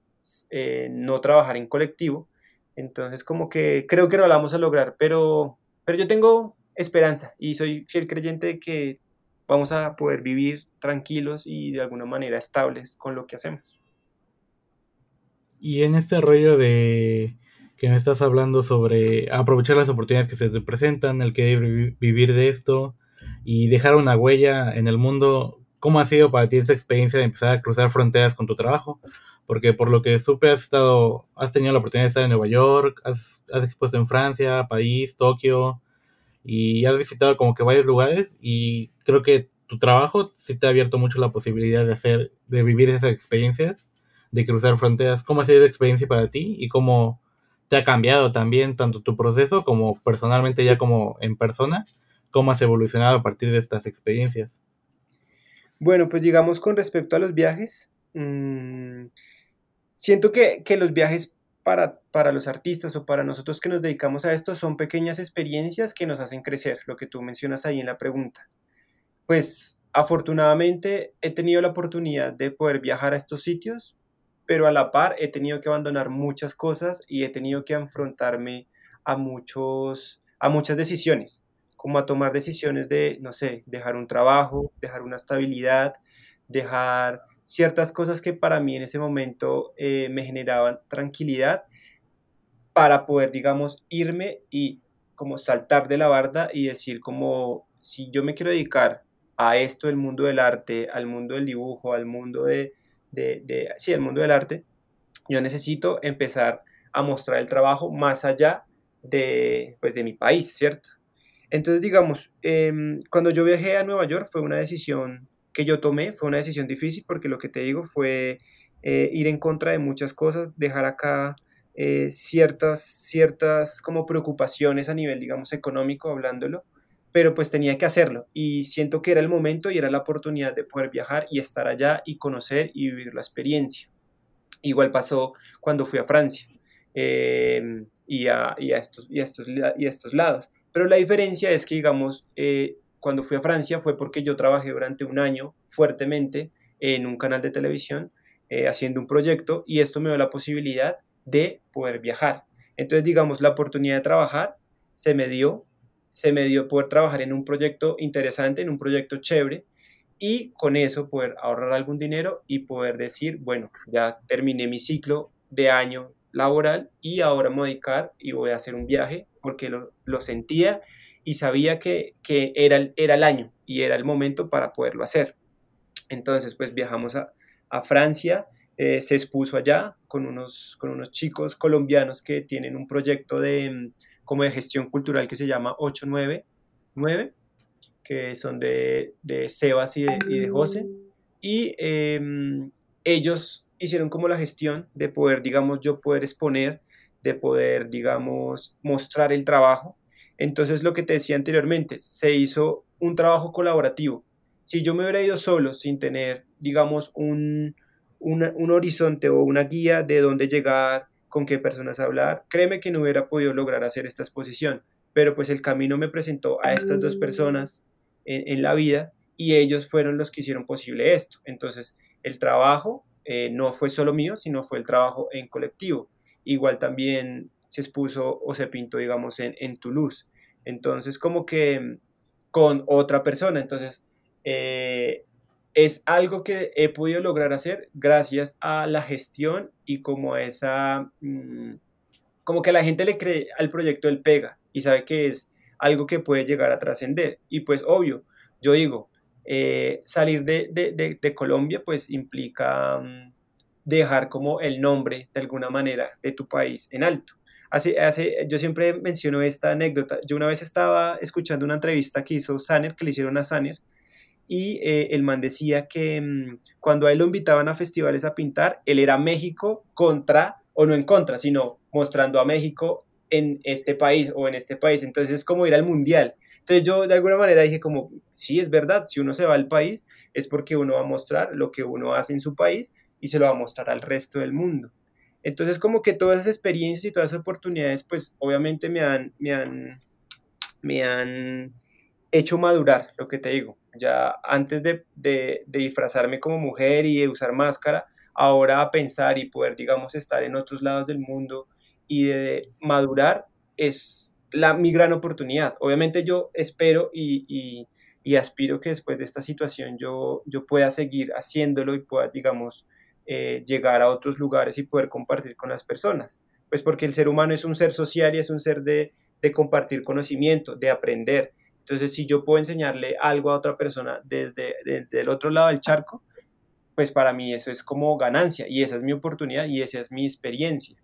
eh, no trabajar en colectivo. Entonces como que creo que no la vamos a lograr, pero, pero yo tengo esperanza y soy fiel creyente de que vamos a poder vivir tranquilos y de alguna manera estables con lo que hacemos. Y en este rollo de que me estás hablando sobre aprovechar las oportunidades que se te presentan, el que vivir de esto y dejar una huella en el mundo, ¿cómo ha sido para ti esta experiencia de empezar a cruzar fronteras con tu trabajo? Porque por lo que supe has estado, has tenido la oportunidad de estar en Nueva York, has, has expuesto en Francia, París, Tokio, y has visitado como que varios lugares y creo que tu trabajo sí te ha abierto mucho la posibilidad de hacer, de vivir esas experiencias, de cruzar fronteras. ¿Cómo ha sido la experiencia para ti y cómo te ha cambiado también tanto tu proceso como personalmente ya como en persona? ¿Cómo has evolucionado a partir de estas experiencias? Bueno, pues digamos con respecto a los viajes, mmm, siento que, que, los viajes para, para los artistas o para nosotros que nos dedicamos a esto son pequeñas experiencias que nos hacen crecer, lo que tú mencionas ahí en la pregunta. Pues afortunadamente he tenido la oportunidad de poder viajar a estos sitios pero a la par he tenido que abandonar muchas cosas y he tenido que enfrentarme a, muchos, a muchas decisiones, como a tomar decisiones de, no sé, dejar un trabajo, dejar una estabilidad, dejar ciertas cosas que para mí en ese momento eh, me generaban tranquilidad para poder, digamos, irme y como saltar de la barda y decir como, si yo me quiero dedicar a esto, el mundo del arte, al mundo del dibujo, al mundo de, de, de sí, el mundo del arte, yo necesito empezar a mostrar el trabajo más allá de, pues, de mi país, ¿cierto? Entonces, digamos, em, cuando yo viajé a Nueva York fue una decisión que yo tomé, fue una decisión difícil porque lo que te digo fue eh, ir en contra de muchas cosas, dejar acá eh, ciertas, ciertas como preocupaciones a nivel, digamos, económico, hablándolo, pero pues tenía que hacerlo y siento que era el momento y era la oportunidad de poder viajar y estar allá y conocer y vivir la experiencia. Igual pasó cuando fui a Francia y, a, y, a, estos, y, estos, y estos lados. Pero la diferencia es que, digamos, eh, cuando fui a Francia fue porque yo trabajé durante un año fuertemente en un canal de televisión eh, haciendo un proyecto y esto me dio la posibilidad de poder viajar. Entonces, digamos, la oportunidad de trabajar se me dio se me dio poder trabajar en un proyecto interesante, en un proyecto chévere, y con eso poder ahorrar algún dinero y poder decir, bueno, ya terminé mi ciclo de año laboral y ahora me y voy a hacer un viaje porque lo, lo sentía y sabía que, que, era, era el año y era el momento para poderlo hacer. Entonces, pues viajamos a, a Francia, eh, se expuso allá con unos, con unos chicos colombianos que tienen un proyecto de como de gestión cultural que se llama 899, que son de, de Sebas y de, y José. Y em, ellos hicieron como la gestión de poder, digamos, yo poder exponer, de poder, digamos, mostrar el trabajo. Entonces, lo que te decía anteriormente, se hizo un trabajo colaborativo. Si yo me hubiera ido solo, sin tener, digamos, un, un horizonte o una guía de dónde llegar, con qué personas hablar. Créeme que no hubiera podido lograr hacer esta exposición, pero pues el camino me presentó a estas dos personas en, la vida y ellos fueron los que hicieron posible esto. Entonces, el trabajo eh, no fue solo mío, sino fue el trabajo en colectivo. Igual también se expuso o se pintó, digamos, en, en Toulouse. Entonces, como que con otra persona. Entonces, eh, es algo que he podido lograr hacer gracias a la gestión y como esa, mm, como que la gente le cree al proyecto del pega y sabe que es algo que puede llegar a trascender. Y pues obvio, yo digo, eh, salir de, de, de, Colombia pues implica mm, dejar como el nombre de alguna manera de tu país en alto. Hace, hace, yo siempre menciono esta anécdota. Yo una vez estaba escuchando una entrevista que hizo Sanner, que le hicieron a Sanner, y eh, el man decía que mm, cuando a él lo invitaban a festivales a pintar, él era México contra, o no en contra, sino mostrando a México en este país o en este país. Entonces es como ir al mundial. Entonces yo de alguna manera dije como, sí, es verdad, si uno se va al país es porque uno va a mostrar lo que uno hace en su país y se lo va a mostrar al resto del mundo. Entonces como que todas esas experiencias y todas esas oportunidades pues obviamente me han, me han hecho madurar, lo que te digo. Ya antes de, de, disfrazarme como mujer y de usar máscara, ahora a pensar y poder, digamos, estar en otros lados del mundo y de madurar es la, mi gran oportunidad. Obviamente yo espero y, y, aspiro que después de esta situación yo, yo pueda seguir haciéndolo y pueda, digamos, eh, llegar a otros lugares y poder compartir con las personas. Pues porque el ser humano es un ser social y es un ser de, de compartir conocimiento, de aprender. Entonces, si yo puedo enseñarle algo a otra persona desde, desde el otro lado del charco, pues para mí eso es como ganancia y esa es mi oportunidad y esa es mi experiencia.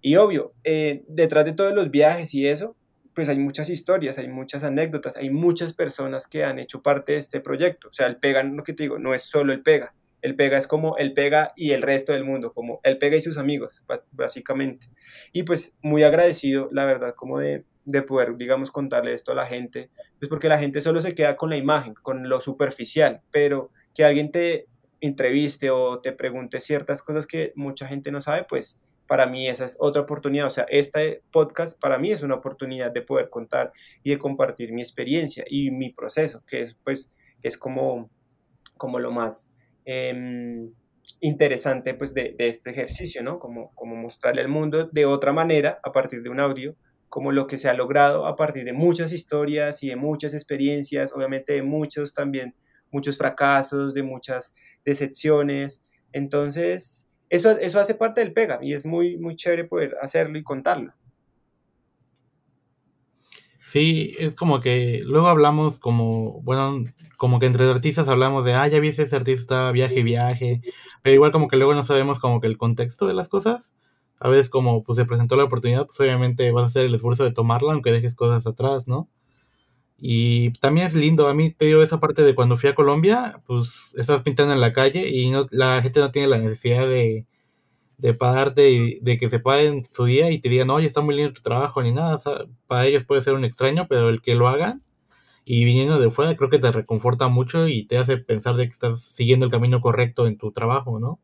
Y obvio, eh, detrás de todos los viajes y eso, pues hay muchas historias, hay muchas anécdotas, hay muchas personas que han hecho parte de este proyecto. O sea, el Pega, lo que te digo, no es solo el Pega. El Pega es como el Pega y el resto del mundo, como el Pega y sus amigos, básicamente. Y pues muy agradecido, la verdad, como de, de poder, digamos, contarle esto a la gente, pues porque la gente solo se queda con la imagen, con lo superficial, pero que alguien te entreviste o te pregunte ciertas cosas que mucha gente no sabe, pues para mí esa es otra oportunidad. O sea, este podcast para mí es una oportunidad de poder contar y de compartir mi experiencia y mi proceso, que es pues, que es como, como lo más em, interesante pues de, este ejercicio, ¿no? Como, como mostrarle al mundo de otra manera a partir de un audio, como lo que se ha logrado a partir de muchas historias y de muchas experiencias, obviamente de muchos también, muchos fracasos, de muchas decepciones. Entonces, eso, eso hace parte del pega y es muy, muy chévere poder hacerlo y contarlo. Sí, es como que luego hablamos como, bueno, como que entre artistas hablamos de, ah, ya vi ese artista, viaje, viaje, pero igual como que luego no sabemos como que el contexto de las cosas. A veces como pues se presentó la oportunidad, pues obviamente vas a hacer el esfuerzo de tomarla aunque dejes cosas atrás, ¿no? Y también es lindo, a mí te digo esa parte de cuando fui a Colombia, pues estás pintando en la calle y no, la gente no tiene la necesidad de, de pagarte y de que se paguen su día y te digan, oye, está muy lindo tu trabajo ni nada. para ellos puede ser un extraño, pero el que lo hagan y viniendo de fuera creo que te reconforta mucho y te hace pensar de que estás siguiendo el camino correcto en tu trabajo, ¿no?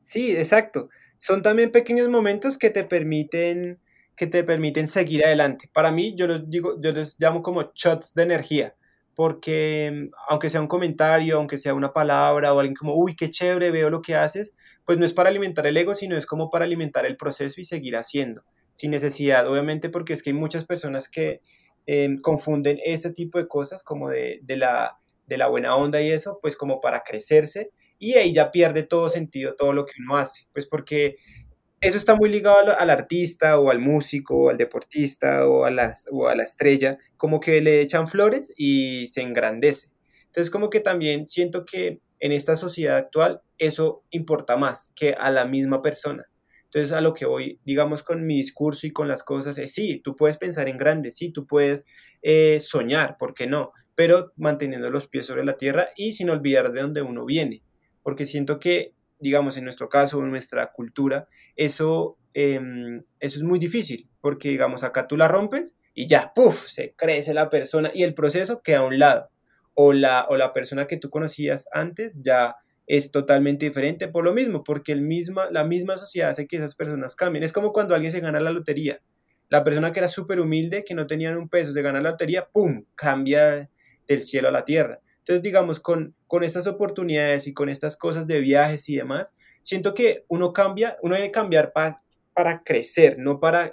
Sí, exacto. Son también pequeños momentos que te permiten que te permiten seguir adelante. Para mí, yo los digo, yo les llamo como shots de energía, porque aunque sea un comentario, aunque sea una palabra o alguien como, uy, qué chévere, veo lo que haces, pues no es para alimentar el ego, sino es como para alimentar el proceso y seguir haciendo, sin necesidad, obviamente, porque es que hay muchas personas que em, confunden este tipo de cosas como de, de, la, de la buena onda y eso, pues como para crecerse, y ahí ya pierde todo sentido todo lo que uno hace, pues porque eso está muy ligado al, artista o al músico o al deportista o a, las, o a la estrella, como que le echan flores y se engrandece. Entonces como que también siento que en esta sociedad actual eso importa más que a la misma persona. Entonces a lo que voy, digamos, con mi discurso y con las cosas es, sí, tú puedes pensar en grande, sí, tú puedes eh, soñar, ¿por qué no? Pero manteniendo los pies sobre la tierra y sin olvidar de dónde uno viene. Porque siento que, digamos, en nuestro caso, en nuestra cultura, eso, em, eso es muy difícil, porque digamos, acá tú la rompes y ya, puff, se crece la persona y el proceso queda a un lado. O la, o la persona que tú conocías antes ya es totalmente diferente por lo mismo, porque el misma, la misma sociedad hace que esas personas cambien. Es como cuando alguien se gana la lotería. La persona que era súper humilde, que no tenía un peso, se gana la lotería, ¡pum!, cambia del cielo a la tierra. Entonces, digamos, con, con estas oportunidades y con estas cosas de viajes y demás, siento que uno cambia, uno debe cambiar para crecer, no para,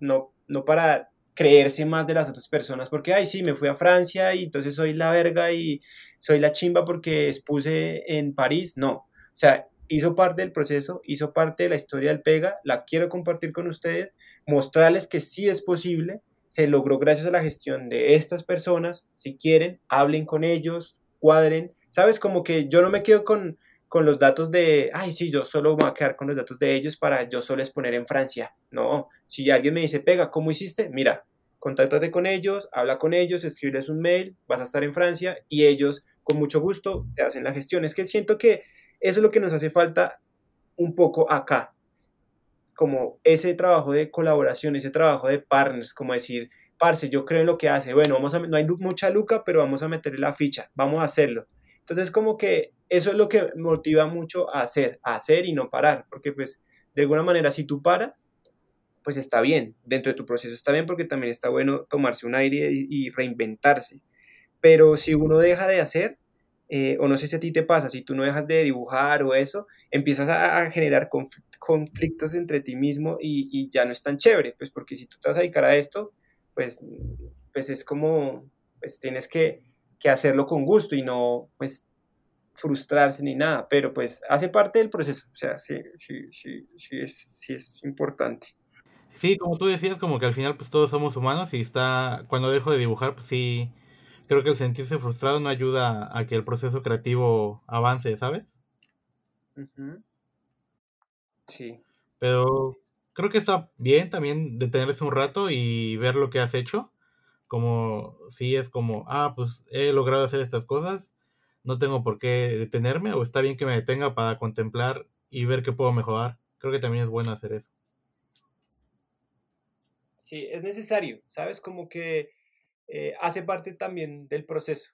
no, no para creerse más de las otras personas, porque, ay, sí, me fui a Francia y entonces soy la verga y soy la chimba porque expuse en París, no, o sea, hizo parte del proceso, hizo parte de la historia del Pega, la quiero compartir con ustedes, mostrarles que sí es posible, se logró gracias a la gestión de estas personas, si quieren, hablen con ellos, cuadren, sabes, como que yo no me quedo con, con los datos de, ay, sí, yo solo voy a quedar con los datos de ellos para yo solo exponer en Francia. No, si alguien me dice, pega, ¿cómo hiciste? Mira, contáctate con ellos, habla con ellos, escríbeles un mail, vas a estar en Francia y ellos con mucho gusto te hacen la gestión. Es que siento que eso es lo que nos hace falta un poco acá, como ese trabajo de colaboración, ese trabajo de partners, como decir, parce, yo creo en lo que hace, bueno, vamos a, no hay mucha luca, pero vamos a meterle la ficha, vamos a hacerlo. Entonces, como que eso es lo que motiva mucho a hacer, a hacer y no parar, porque pues de alguna manera si tú paras, pues está bien, dentro de tu proceso está bien porque también está bueno tomarse un aire y, reinventarse. Pero si uno deja de hacer, eh, o no sé si a ti te pasa, si tú no dejas de dibujar o eso, empiezas a, generar conflictos entre ti mismo y, y, ya no es tan chévere, pues porque si tú te vas a dedicar a esto, pues, pues es como, pues tienes que, que hacerlo con gusto y no, pues, frustrarse ni nada, pero pues hace parte del proceso, o sea, sí, sí, sí, sí, es, sí es importante. Sí, como tú decías, como que al final pues todos somos humanos y está, cuando dejo de dibujar, pues sí, creo que el sentirse frustrado no ayuda a que el proceso creativo avance, ¿sabes? Sí. Pero creo que está bien también detenerse un rato y ver lo que has hecho. Como si es como, ah, pues he logrado hacer estas cosas, no tengo por qué detenerme, o está bien que me detenga para contemplar y ver qué puedo mejorar. Creo que también es bueno hacer eso. Sí, es necesario, ¿sabes? Como que eh, hace parte también del proceso.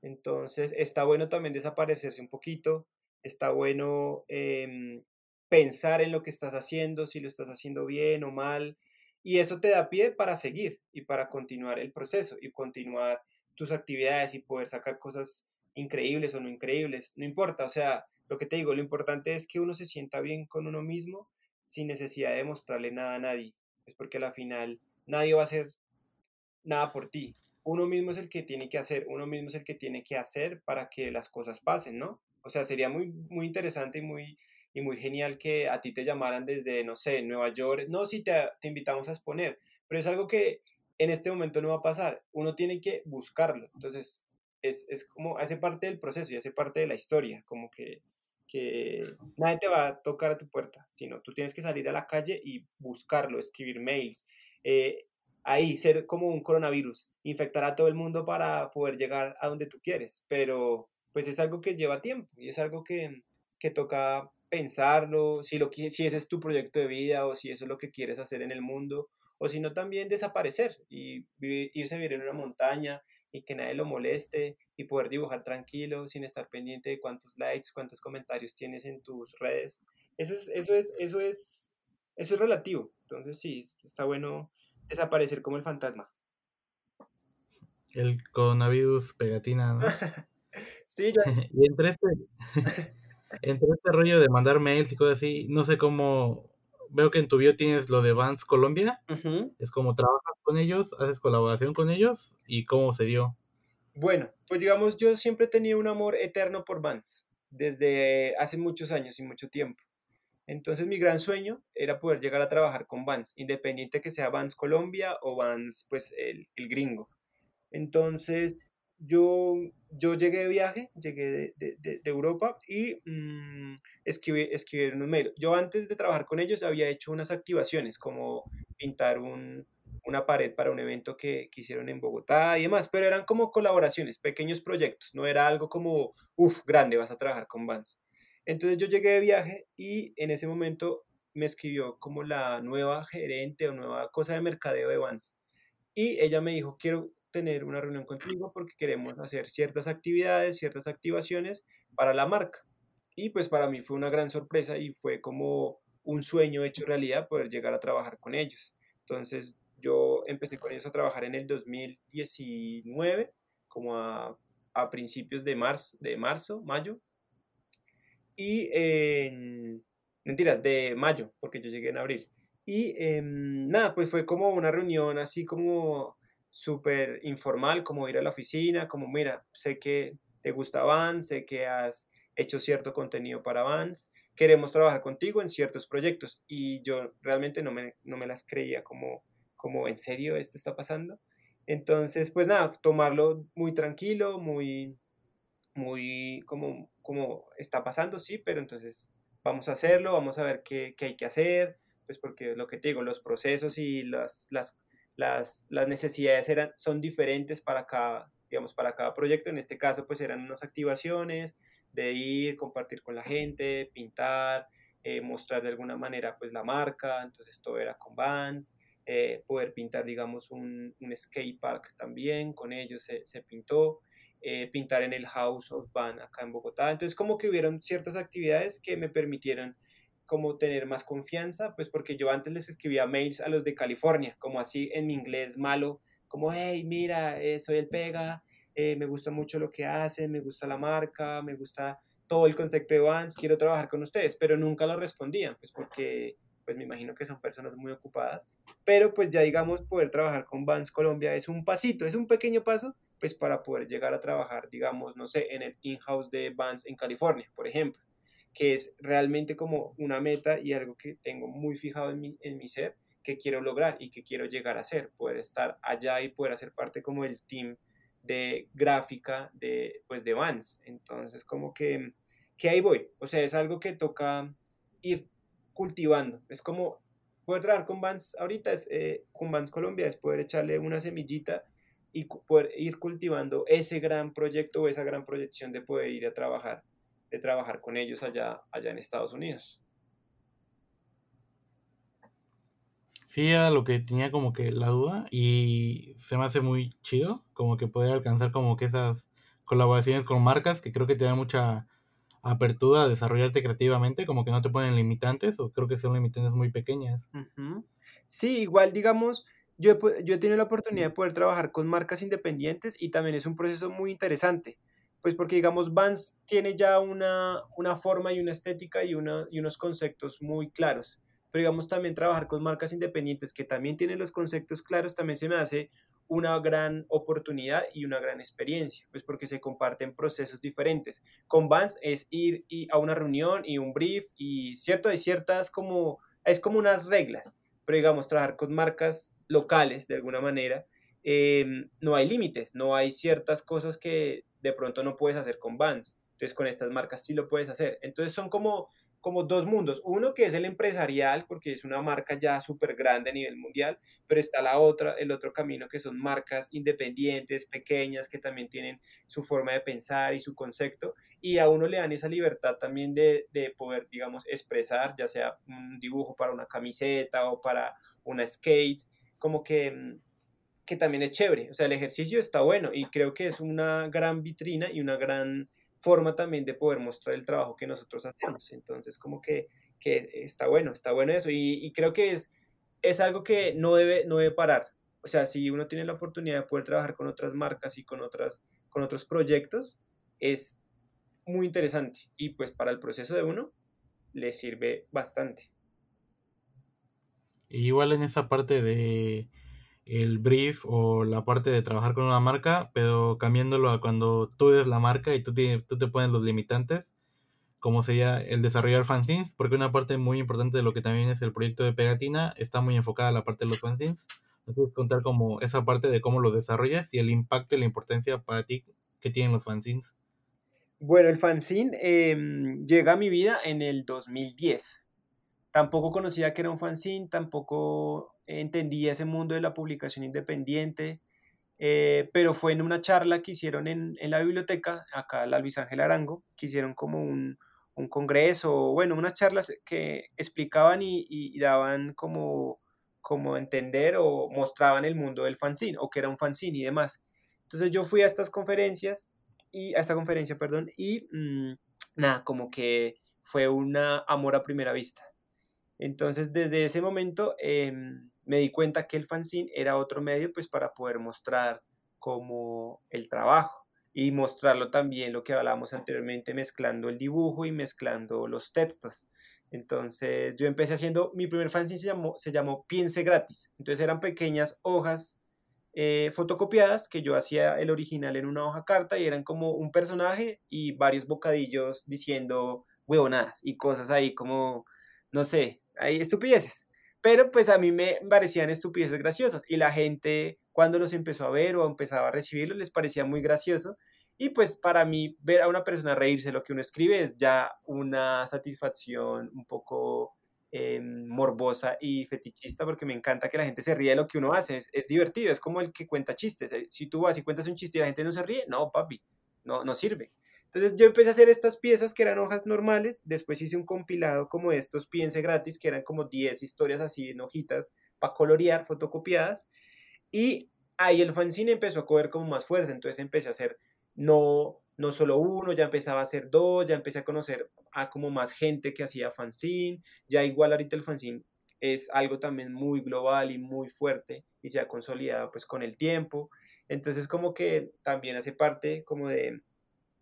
Entonces, está bueno también desaparecerse un poquito, está bueno em, pensar en lo que estás haciendo, si lo estás haciendo bien o mal, y eso te da pie para seguir y para continuar el proceso y continuar tus actividades y poder sacar cosas increíbles o no increíbles, no importa, o sea, lo que te digo, lo importante es que uno se sienta bien con uno mismo sin necesidad de mostrarle nada a nadie, es porque al final nadie va a hacer nada por ti, uno mismo es el que tiene que hacer, uno mismo es el que tiene que hacer para que las cosas pasen, ¿no? O sea, sería muy, muy interesante y muy y muy genial que a ti te llamaran desde, no sé, Nueva York. No, si te, te invitamos a exponer, pero es algo que en este momento no va a pasar. Uno tiene que buscarlo. Entonces, es, es como, hace parte del proceso y hace parte de la historia, como que, que nadie te va a tocar a tu puerta, sino tú tienes que salir a la calle y buscarlo, escribir mails. Eh, ahí, ser como un coronavirus, infectar a todo el mundo para poder llegar a donde tú quieres, pero pues es algo que lleva tiempo y es algo que, que toca pensarlo, si, lo, si ese es tu proyecto de vida o si eso es lo que quieres hacer en el mundo, o si no también desaparecer y irse a vivir en una montaña y que nadie lo moleste y poder dibujar tranquilo sin estar pendiente de cuántos likes, cuántos comentarios tienes en tus redes. Eso es, eso es, eso es, eso es relativo. Entonces sí, está bueno desaparecer como el fantasma. El coronavirus pegatina, ¿no? sí, yo... y entre este, entre este rollo de mandar mails y cosas así, no sé cómo. Veo que en tu bio tienes lo de Vans Colombia. Es como trabajas con ellos, haces colaboración con ellos y cómo se dio. Bueno, pues digamos, yo siempre he tenido un amor eterno por Vans, desde hace muchos años y mucho tiempo. Entonces mi gran sueño era poder llegar a trabajar con Vans, independiente que sea Vans Colombia o Vans, pues el, el gringo. Entonces yo, yo llegué de viaje, llegué de, de, Europa y mmm, escribí, escribí un mail. Yo antes de trabajar con ellos había hecho unas activaciones, como pintar un, una pared para un evento que, que, hicieron en Bogotá y demás, pero eran como colaboraciones, pequeños proyectos, no era algo como, uff, grande, vas a trabajar con Vans. Entonces yo llegué de viaje y en ese momento me escribió como la nueva gerente o nueva cosa de mercadeo de Vans. Y ella me dijo, quiero, tener una reunión contigo porque queremos hacer ciertas actividades, ciertas activaciones para la marca. Y pues para mí fue una gran sorpresa y fue como un sueño hecho realidad poder llegar a trabajar con ellos. Entonces yo empecé con ellos a trabajar en el 2019, como a, a principios de marzo, de marzo, mayo. Y en, mentiras, de mayo, porque yo llegué en abril. Y em, nada, pues fue como una reunión así como súper informal, como ir a la oficina, como mira, sé que te gusta Vans, sé que has hecho cierto contenido para Vans, queremos trabajar contigo en ciertos proyectos. Y yo realmente no me, no me las creía como, como, ¿en serio esto está pasando? Entonces, pues nada, tomarlo muy tranquilo, muy, muy como, como está pasando, sí, pero entonces vamos a hacerlo, vamos a ver qué, qué hay que hacer, pues porque lo que te digo, los procesos y las, las las, las necesidades eran, son diferentes para cada, digamos, para cada proyecto. En este caso, pues eran unas activaciones de ir, compartir con la gente, pintar, eh, mostrar de alguna manera pues la marca, entonces todo era con Vans, eh, poder pintar digamos un, un, skate park también, con ellos se, se pintó, eh, pintar en el House of Van acá en Bogotá, entonces como que hubieron ciertas actividades que me permitieron como tener más confianza, pues porque yo antes les escribía mails a los de California, como así en mi inglés malo, como, hey, mira, eh, soy el Pega, eh, me gusta mucho lo que hacen, me gusta la marca, me gusta todo el concepto de Vans, quiero trabajar con ustedes, pero nunca lo respondían, pues porque, pues me imagino que son personas muy ocupadas, pero pues ya digamos, poder trabajar con Vans Colombia es un pasito, es un pequeño paso, pues para poder llegar a trabajar, digamos, no sé, en el in-house de Vans en California, por ejemplo que es realmente como una meta y algo que tengo muy fijado en mi, en mi ser, que quiero lograr y que quiero llegar a ser, poder estar allá y poder hacer parte como del team de gráfica de, pues de Vans. Entonces, como que, que ahí voy. O sea, es algo que toca ir cultivando. Es como poder trabajar con Vans ahorita, eh, con Vans Colombia, es poder echarle una semillita y poder ir cultivando ese gran proyecto o esa gran proyección de poder ir a trabajar de trabajar con ellos allá, allá en Estados Unidos. Sí, era lo que tenía como que la duda y se me hace muy chido como que poder alcanzar como que esas colaboraciones con marcas que creo que te dan mucha apertura a desarrollarte creativamente, como que no te ponen limitantes o creo que son limitantes muy pequeñas. Sí, igual digamos, yo, yo he tenido la oportunidad de poder trabajar con marcas independientes y también es un proceso muy interesante pues porque digamos Vans tiene ya una, una forma y una estética y, una, y unos conceptos muy claros, pero digamos también trabajar con marcas independientes que también tienen los conceptos claros también se me hace una gran oportunidad y una gran experiencia, pues porque se comparten procesos diferentes. Con Vans es ir y a una reunión y un brief y cierto, hay ciertas como, es como unas reglas, pero digamos trabajar con marcas locales de alguna manera, eh, no hay límites, no hay ciertas cosas que de pronto no puedes hacer con Vans. Entonces con estas marcas sí lo puedes hacer. Entonces son como, como dos mundos. Uno que es el empresarial, porque es una marca ya súper grande a nivel mundial, pero está la otra, el otro camino que son marcas independientes, pequeñas, que también tienen su forma de pensar y su concepto. Y a uno le dan esa libertad también de, de poder, digamos, expresar, ya sea un dibujo para una camiseta o para una skate, como que mm, que también es chévere. O sea, el ejercicio está bueno y creo que es una gran vitrina y una gran forma también de poder mostrar el trabajo que nosotros hacemos. Entonces, como que, que está bueno, está bueno eso. Y, creo que es, es algo que no debe, no debe parar. O sea, si uno tiene la oportunidad de poder trabajar con otras marcas y con, otras, con otros proyectos, es muy interesante. Y pues para el proceso de uno, le sirve bastante. Igual en esa parte de el brief o la parte de trabajar con una marca, pero cambiándolo a cuando tú eres la marca y tú te, tú te pones los limitantes, como sería el desarrollar fanzines, porque una parte muy importante de lo que también es el proyecto de Pegatina está muy enfocada a la parte de los fanzines. Entonces contar como esa parte de cómo lo desarrollas y el impacto y la importancia para ti que tienen los fanzines. Bueno, el fanzine em, llega a mi vida en el 2010. Tampoco conocía que era un fanzine, tampoco entendía ese mundo de la publicación independiente, eh, pero fue en una charla que hicieron en, la biblioteca, acá la Luis Ángel Arango, que hicieron como un, congreso, bueno, unas charlas que explicaban y, daban como, como entender o mostraban el mundo del fanzine, o que era un fanzine y demás. Entonces yo fui a estas conferencias, y a esta conferencia, perdón, y mm, nada, como que fue una amor a primera vista. Entonces, desde ese momento em, me di cuenta que el fanzine era otro medio pues para poder mostrar como el trabajo y mostrarlo también lo que hablábamos anteriormente mezclando el dibujo y mezclando los textos. Entonces yo empecé haciendo, mi primer fanzine se llamó, se llamó Piense Gratis. Entonces eran pequeñas hojas eh, fotocopiadas que yo hacía el original en una hoja carta y eran como un personaje y varios bocadillos diciendo huevonadas y cosas ahí como, no sé, hay estupideces. Pero pues a mí me parecían estupideces graciosas y la gente cuando los empezó a ver o empezaba a recibirlos les parecía muy gracioso. Y pues para mí ver a una persona reírse lo que uno escribe es ya una satisfacción un poco em, morbosa y fetichista porque me encanta que la gente se ríe de lo que uno hace, es, es, divertido, es como el que cuenta chistes. Eh, si tú vas y cuentas un chiste y la gente no se ríe, no, papi, no, no sirve. Entonces yo empecé a hacer estas piezas que eran hojas normales, después hice un compilado como estos piense gratis, que eran como 10 historias así en hojitas para colorear, fotocopiadas, y ahí el fanzine empezó a coger como más fuerza, entonces empecé a hacer no, no solo uno, ya empezaba a hacer dos, ya empecé a conocer a como más gente que hacía fanzine, ya igual ahorita el fanzine es algo también muy global y muy fuerte y se ha consolidado pues con el tiempo, entonces como que también hace parte como de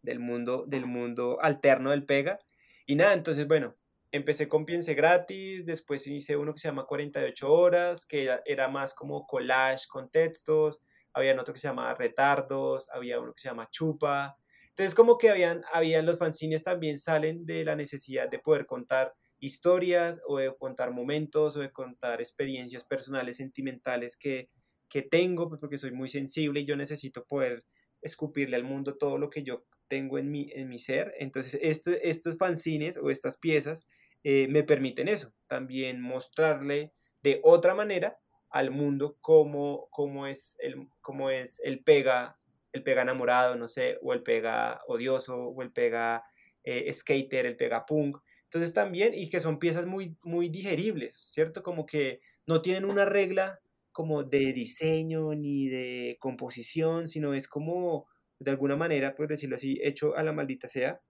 del mundo, del mundo alterno del Pega. Y nada, entonces, bueno, empecé con Piense Gratis, después hice uno que se llama 48 horas, que era, más como collage con textos, había otro que se llama Retardos, había uno que se llama Chupa. Entonces, como que habían, habían los fanzines también salen de la necesidad de poder contar historias o de contar momentos o de contar experiencias personales, sentimentales que, que tengo, pues porque soy muy sensible y yo necesito poder escupirle al mundo todo lo que yo tengo en mi, en mi ser. Entonces, este, estos fanzines o estas piezas eh, me permiten eso, también mostrarle de otra manera al mundo cómo, cómo, es, el, cómo es el pega, el pega enamorado, no sé, o el pega odioso, o el pega eh, skater, el pega punk. Entonces también, y que son piezas muy, muy digeribles, ¿cierto? Como que no tienen una regla como de diseño ni de composición, sino es como de alguna manera, pues decirlo así, hecho a la maldita sea,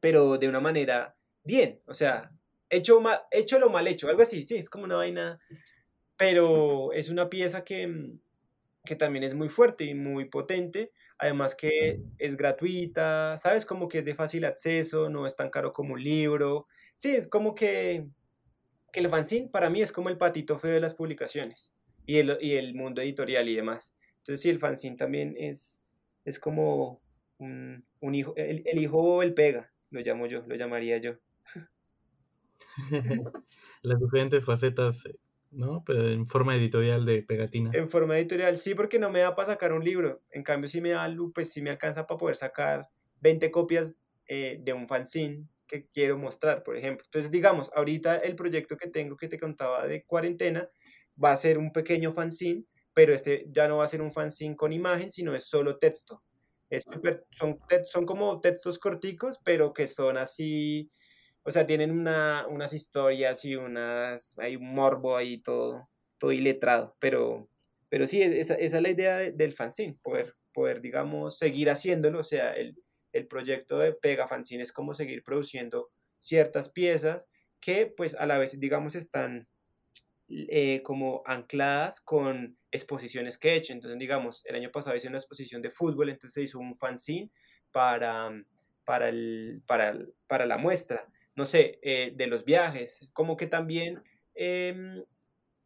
pero de una manera bien, o sea, hecho, mal, hecho lo mal hecho, algo así, sí, es como una vaina, pero es una pieza que, mm, que también es muy fuerte y muy potente, además que es gratuita, ¿sabes? Como que es de fácil acceso, no es tan caro como un libro, sí, es como que, que el fanzine para mí es como el patito feo de las publicaciones y el, y el mundo editorial y demás. Entonces, sí, el fanzine también es, es como un, hijo, el, hijo el pega, lo llamo yo, lo llamaría yo. Las diferentes facetas, ¿no? Pero en forma editorial de pegatina. En forma editorial, sí, porque no me da para sacar un libro. En cambio, si me da, pues sí me alcanza para poder sacar 20 copias eh, de un fanzine que quiero mostrar, por ejemplo. Entonces, digamos, ahorita el proyecto que tengo que te contaba de cuarentena va a ser un pequeño fanzine pero este ya no va a ser un fanzine con imagen, sino es solo texto. Es son, son como textos corticos, pero que son así, o sea, tienen una, unas historias y unas, hay un morbo ahí todo, todo iletrado, pero, pero sí, esa, esa es la idea del fanzine, poder, poder, digamos, seguir haciéndolo, o sea, el, el proyecto de Pega Fanzine es como seguir produciendo ciertas piezas que pues a la vez, digamos, están eh, como ancladas con exposiciones que he hecho. Entonces, digamos, el año pasado hice una exposición de fútbol, entonces se hizo un fanzine para, para, el, para, para la muestra, no sé, eh, de los viajes, como que también em,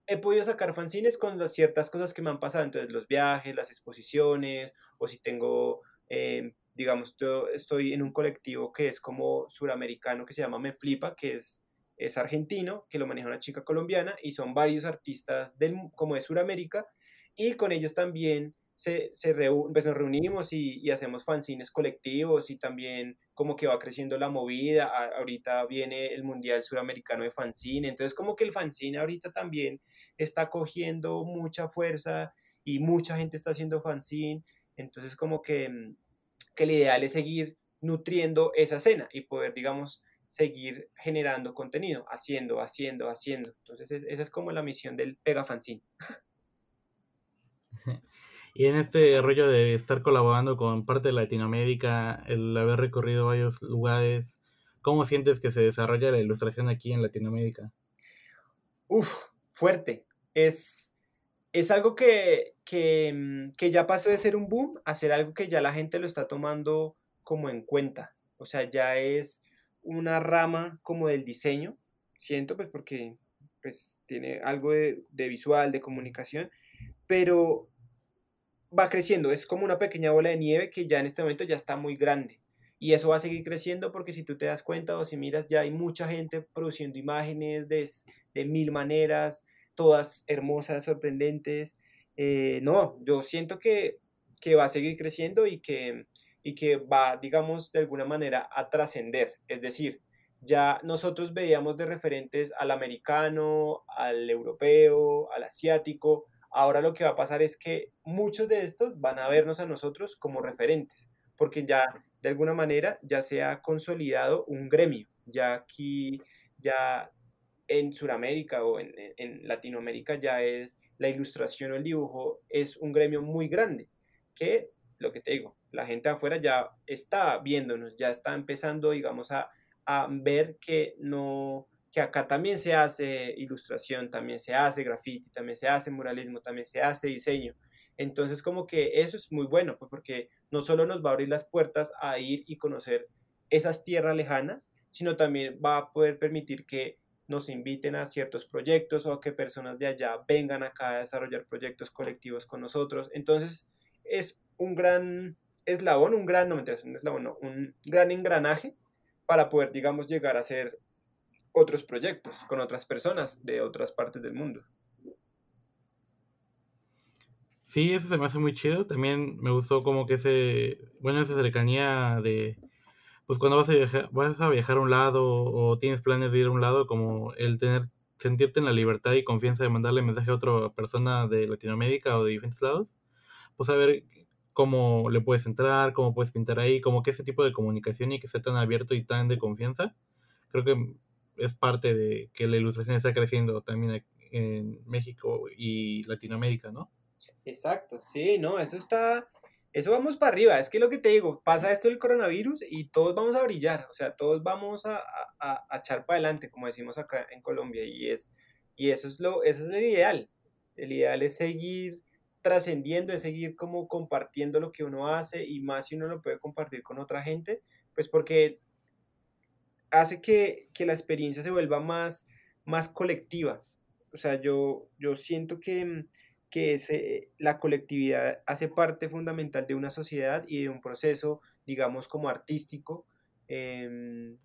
he podido sacar fanzines con las ciertas cosas que me han pasado, entonces los viajes, las exposiciones, o si tengo, em, digamos, yo estoy en un colectivo que es como suramericano, que se llama Me Flipa, que es es argentino, que lo maneja una chica colombiana y son varios artistas del, como de Sudamérica y con ellos también se, se pues nos reunimos y, hacemos fanzines colectivos y también como que va creciendo la movida, ahorita viene el Mundial Suramericano de Fanzine, entonces como que el fanzine ahorita también está cogiendo mucha fuerza y mucha gente está haciendo fanzine, entonces como que, que el ideal es seguir nutriendo esa escena y poder, digamos, seguir generando contenido, haciendo, haciendo, haciendo. Entonces, esa es como la misión del Pega Fanzine. Y en este rollo de estar colaborando con parte de Latinoamérica, el haber recorrido varios lugares, ¿cómo sientes que se desarrolla la ilustración aquí en Latinoamérica? Uf, fuerte. Es, es algo que, que, mm, que ya pasó de ser un boom a ser algo que ya la gente lo está tomando como en cuenta. O sea, ya es una rama como del diseño, siento, pues porque pues, tiene algo de, visual, de comunicación, pero va creciendo, es como una pequeña bola de nieve que ya en este momento ya está muy grande. Y eso va a seguir creciendo porque si tú te das cuenta o si miras, ya hay mucha gente produciendo imágenes de, de mil maneras, todas hermosas, sorprendentes. Eh, no, yo siento que, que va a seguir creciendo y que, y que va, digamos, de alguna manera a trascender. Es decir, ya nosotros veíamos de referentes al americano, al europeo, al asiático. Ahora lo que va a pasar es que muchos de estos van a vernos a nosotros como referentes, porque ya de alguna manera ya se ha consolidado un gremio. Ya aquí, ya en Sudamérica o en, en, Latinoamérica ya es la ilustración o el dibujo es un gremio muy grande, que lo que te digo, la gente afuera ya está viéndonos, ya está empezando, digamos, a, a ver que no que acá también se hace ilustración, también se hace graffiti, también se hace muralismo, también se hace diseño. Entonces como que eso es muy bueno, pues porque no solo nos va a abrir las puertas a ir y conocer esas tierras lejanas, sino también va a poder permitir que nos inviten a ciertos proyectos o que personas de allá vengan acá a desarrollar proyectos colectivos con nosotros. Entonces, es un gran eslabón, un gran, no me un eslabón, no, un gran engranaje para poder, digamos, llegar a hacer otros proyectos con otras personas de otras partes del mundo. Sí, eso se me hace muy chido. También me gustó como que ese, bueno, esa cercanía de, pues cuando vas a viajar, vas a viajar a un lado o tienes planes de ir a un lado, como el tener, sentirte en la libertad y confianza de mandarle mensaje a otra persona de Latinoamérica o de diferentes lados, pues a ver cómo le puedes entrar, cómo puedes pintar ahí, como que ese tipo de comunicación y que sea tan abierto y tan de confianza, creo que es parte de que la ilustración está creciendo también en México y Latinoamérica, ¿no? Exacto, sí, no, eso está, eso vamos para arriba, es que lo que te digo, pasa esto del coronavirus y todos vamos a brillar, o sea, todos vamos a, a, echar para adelante, como decimos acá en Colombia, y, es, y eso, es lo, eso es el ideal. El ideal es seguir trascendiendo, es seguir como compartiendo lo que uno hace y más si uno lo puede compartir con otra gente, pues porque hace que, que la experiencia se vuelva más, más colectiva. O sea, yo, yo siento que que ese, la colectividad hace parte fundamental de una sociedad y de un proceso, digamos, como artístico. Em,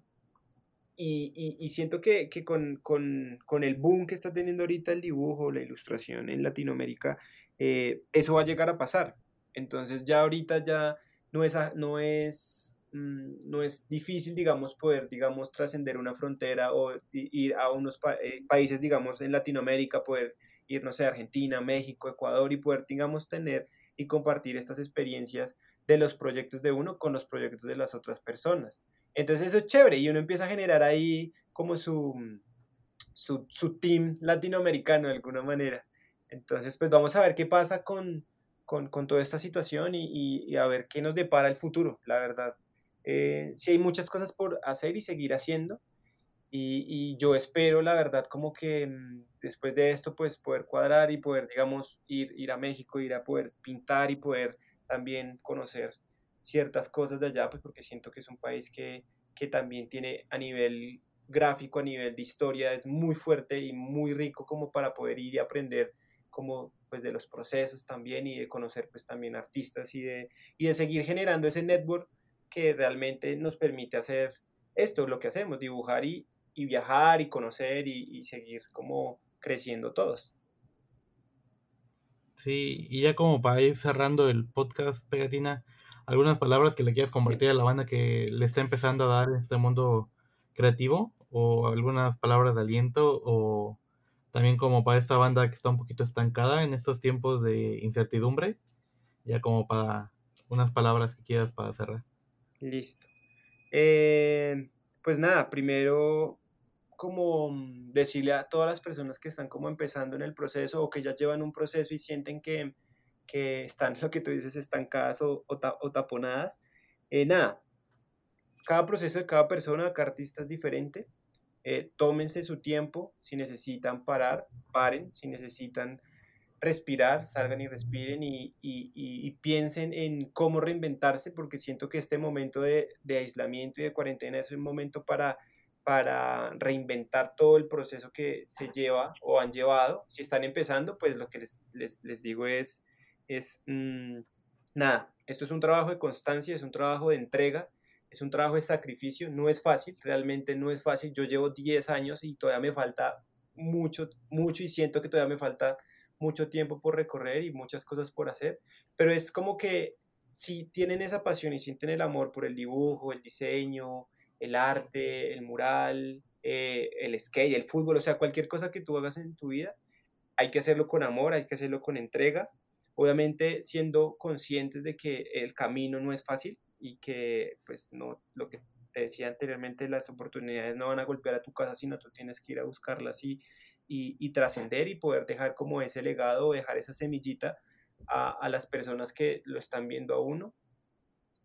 y, siento que, con, el boom que está teniendo ahorita el dibujo, la ilustración en Latinoamérica, eh, eso va a llegar a pasar. Entonces ya ahorita ya no es, no es, mm, no es difícil, digamos, poder, digamos, trascender una frontera o ir a unos eh, países, digamos, en Latinoamérica, poder irnos a Argentina, México, Ecuador y poder, digamos, tener y compartir estas experiencias de los proyectos de uno con los proyectos de las otras personas. Entonces eso es chévere y uno empieza a generar ahí como su, su, su team latinoamericano de alguna manera. Entonces, pues vamos a ver qué pasa con, con, con toda esta situación y, y, a ver qué nos depara el futuro, la verdad. Eh, sí hay muchas cosas por hacer y seguir haciendo, y, yo espero, la verdad, como que mm, después de esto, pues poder cuadrar y poder, digamos, ir, ir a México, ir a poder pintar y poder también conocer ciertas cosas de allá, pues porque siento que es un país que, que también tiene a nivel gráfico, a nivel de historia, es muy fuerte y muy rico como para poder ir y aprender como pues de los procesos también y de conocer pues también artistas y de, y de seguir generando ese network que realmente nos permite hacer esto, lo que hacemos, dibujar y, y viajar y conocer y, seguir como creciendo todos. Sí, y ya como para ir cerrando el podcast, Pegatina, algunas palabras que le quieras compartir a la banda que le está empezando a dar en este mundo creativo, o algunas palabras de aliento, o también como para esta banda que está un poquito estancada en estos tiempos de incertidumbre, ya como para unas palabras que quieras para cerrar. Listo. Eh, pues nada, primero como mm, decirle a todas las personas que están como empezando en el proceso o que ya llevan un proceso y sienten que, que están, lo que tú dices, estancadas o, o, taponadas, eh, nada, cada proceso de cada persona, cada artista es diferente, eh, tómense su tiempo, si necesitan parar, paren, si necesitan respirar, salgan y respiren y, y, y, piensen en cómo reinventarse, porque siento que este momento de, de, aislamiento y de cuarentena es un momento para, para reinventar todo el proceso que se lleva o han llevado. Si están empezando, pues lo que les, les, les digo es, es mm, nada, esto es un trabajo de constancia, es un trabajo de entrega, es un trabajo de sacrificio, no es fácil, realmente no es fácil. Yo llevo 10 años y todavía me falta mucho, mucho y siento que todavía me falta mucho tiempo por recorrer y muchas cosas por hacer, pero es como que si tienen esa pasión y sienten el amor por el dibujo, el diseño, el arte, el mural, eh, el skate, el fútbol, o sea, cualquier cosa que tú hagas en tu vida, hay que hacerlo con amor, hay que hacerlo con entrega, obviamente siendo conscientes de que el camino no es fácil y que, pues, no, lo que te decía anteriormente, las oportunidades no van a golpear a tu casa, sino tú tienes que ir a buscarlas y, y, trascender y poder dejar como ese legado, dejar esa semillita a, a, las personas que lo están viendo a uno.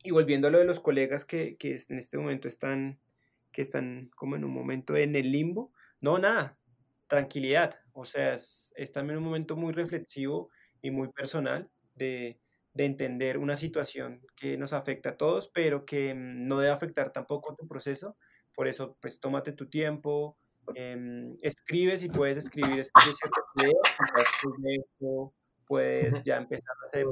Y volviendo a lo de los colegas que, que en este momento están, que están como en un momento en el limbo, no, nada, tranquilidad. O sea, es, es también un momento muy reflexivo y muy personal de, de, entender una situación que nos afecta a todos, pero que mm, no debe afectar tampoco a tu proceso. Por eso, pues tómate tu tiempo, eh, escribe si puedes escribir, escribe ciertas ideas, puedes ya empezar a hacer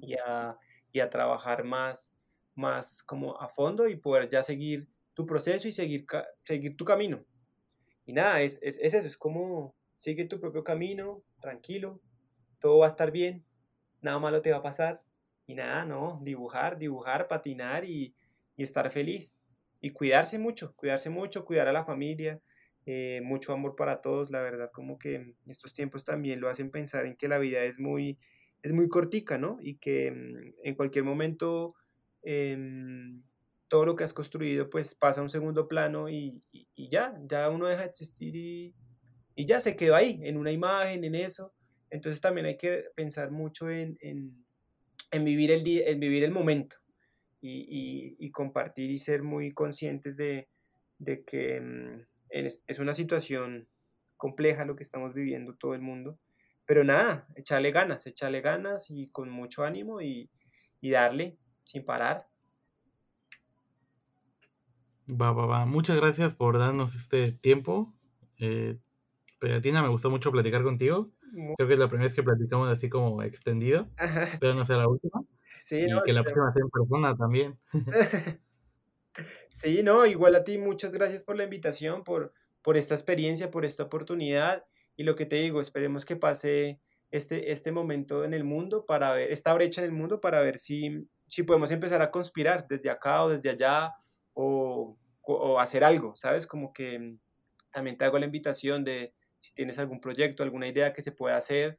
y a, y a trabajar más, más como a fondo y poder ya seguir tu proceso y seguir, seguir tu camino. Y nada, es, es, es, eso, es como sigue tu propio camino, tranquilo, todo va a estar bien, nada malo te va a pasar. Y nada, no, dibujar, dibujar, patinar y, y estar feliz. Y cuidarse mucho, cuidarse mucho, cuidar a la familia, eh, mucho amor para todos, la verdad, como que estos tiempos también lo hacen pensar en que la vida es muy, es muy cortica, ¿no? Y que mm, en cualquier momento em, todo lo que has construido pues pasa a un segundo plano y, ya, ya uno deja de existir y, ya se quedó ahí, en una imagen, en eso. Entonces también hay que pensar mucho en, vivir, el día, en vivir el momento y, compartir y ser muy conscientes de, que mm, es una situación compleja lo que estamos viviendo todo el mundo pero nada, echarle ganas, echarle ganas y con mucho ánimo y, darle sin parar. Va, va, va. Muchas gracias por darnos este tiempo. Eh, Pegatina, me gustó mucho platicar contigo. Creo que es la primera vez que platicamos así como extendido. Espero no sea la última. Sí, y que la próxima sea en persona también. sí, no, igual a ti, muchas gracias por la invitación, por, por esta experiencia, por esta oportunidad. Y lo que te digo, esperemos que pase este, este momento en el mundo para ver, esta brecha en el mundo para ver si, si podemos empezar a conspirar desde acá o desde allá o, o, hacer algo, ¿sabes? Como que también te hago la invitación de si tienes algún proyecto, alguna idea que se pueda hacer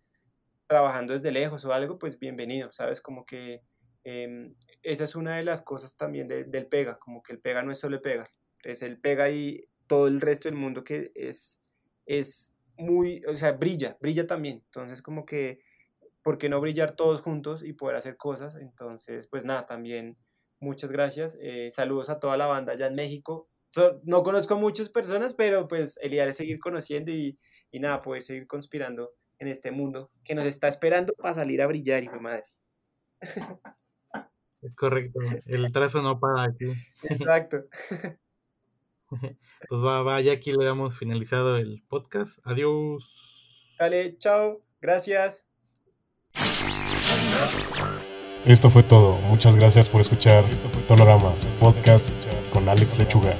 trabajando desde lejos o algo, pues bienvenido, ¿sabes? Como que em, esa es una de las cosas también del pega, como que el pega no es solo pega, es el pega y todo el resto del mundo que es, es muy, o sea, brilla, brilla también. Entonces, como que, ¿por qué no brillar todos juntos y poder hacer cosas? Entonces, pues nada, también muchas gracias. Eh, saludos a toda la banda allá en México. no conozco a muchas personas, pero pues el ideal es seguir conociendo y, y, nada, poder seguir conspirando en este mundo que nos está esperando para salir a brillar, hijo de madre. Es correcto, el trazo no para aquí. Exacto. Pues va, va, ya aquí le damos finalizado el podcast. Adiós. Dale, chao. Gracias. Esto fue todo. Muchas gracias por escuchar Tonorama Podcast con Alex Lechuga.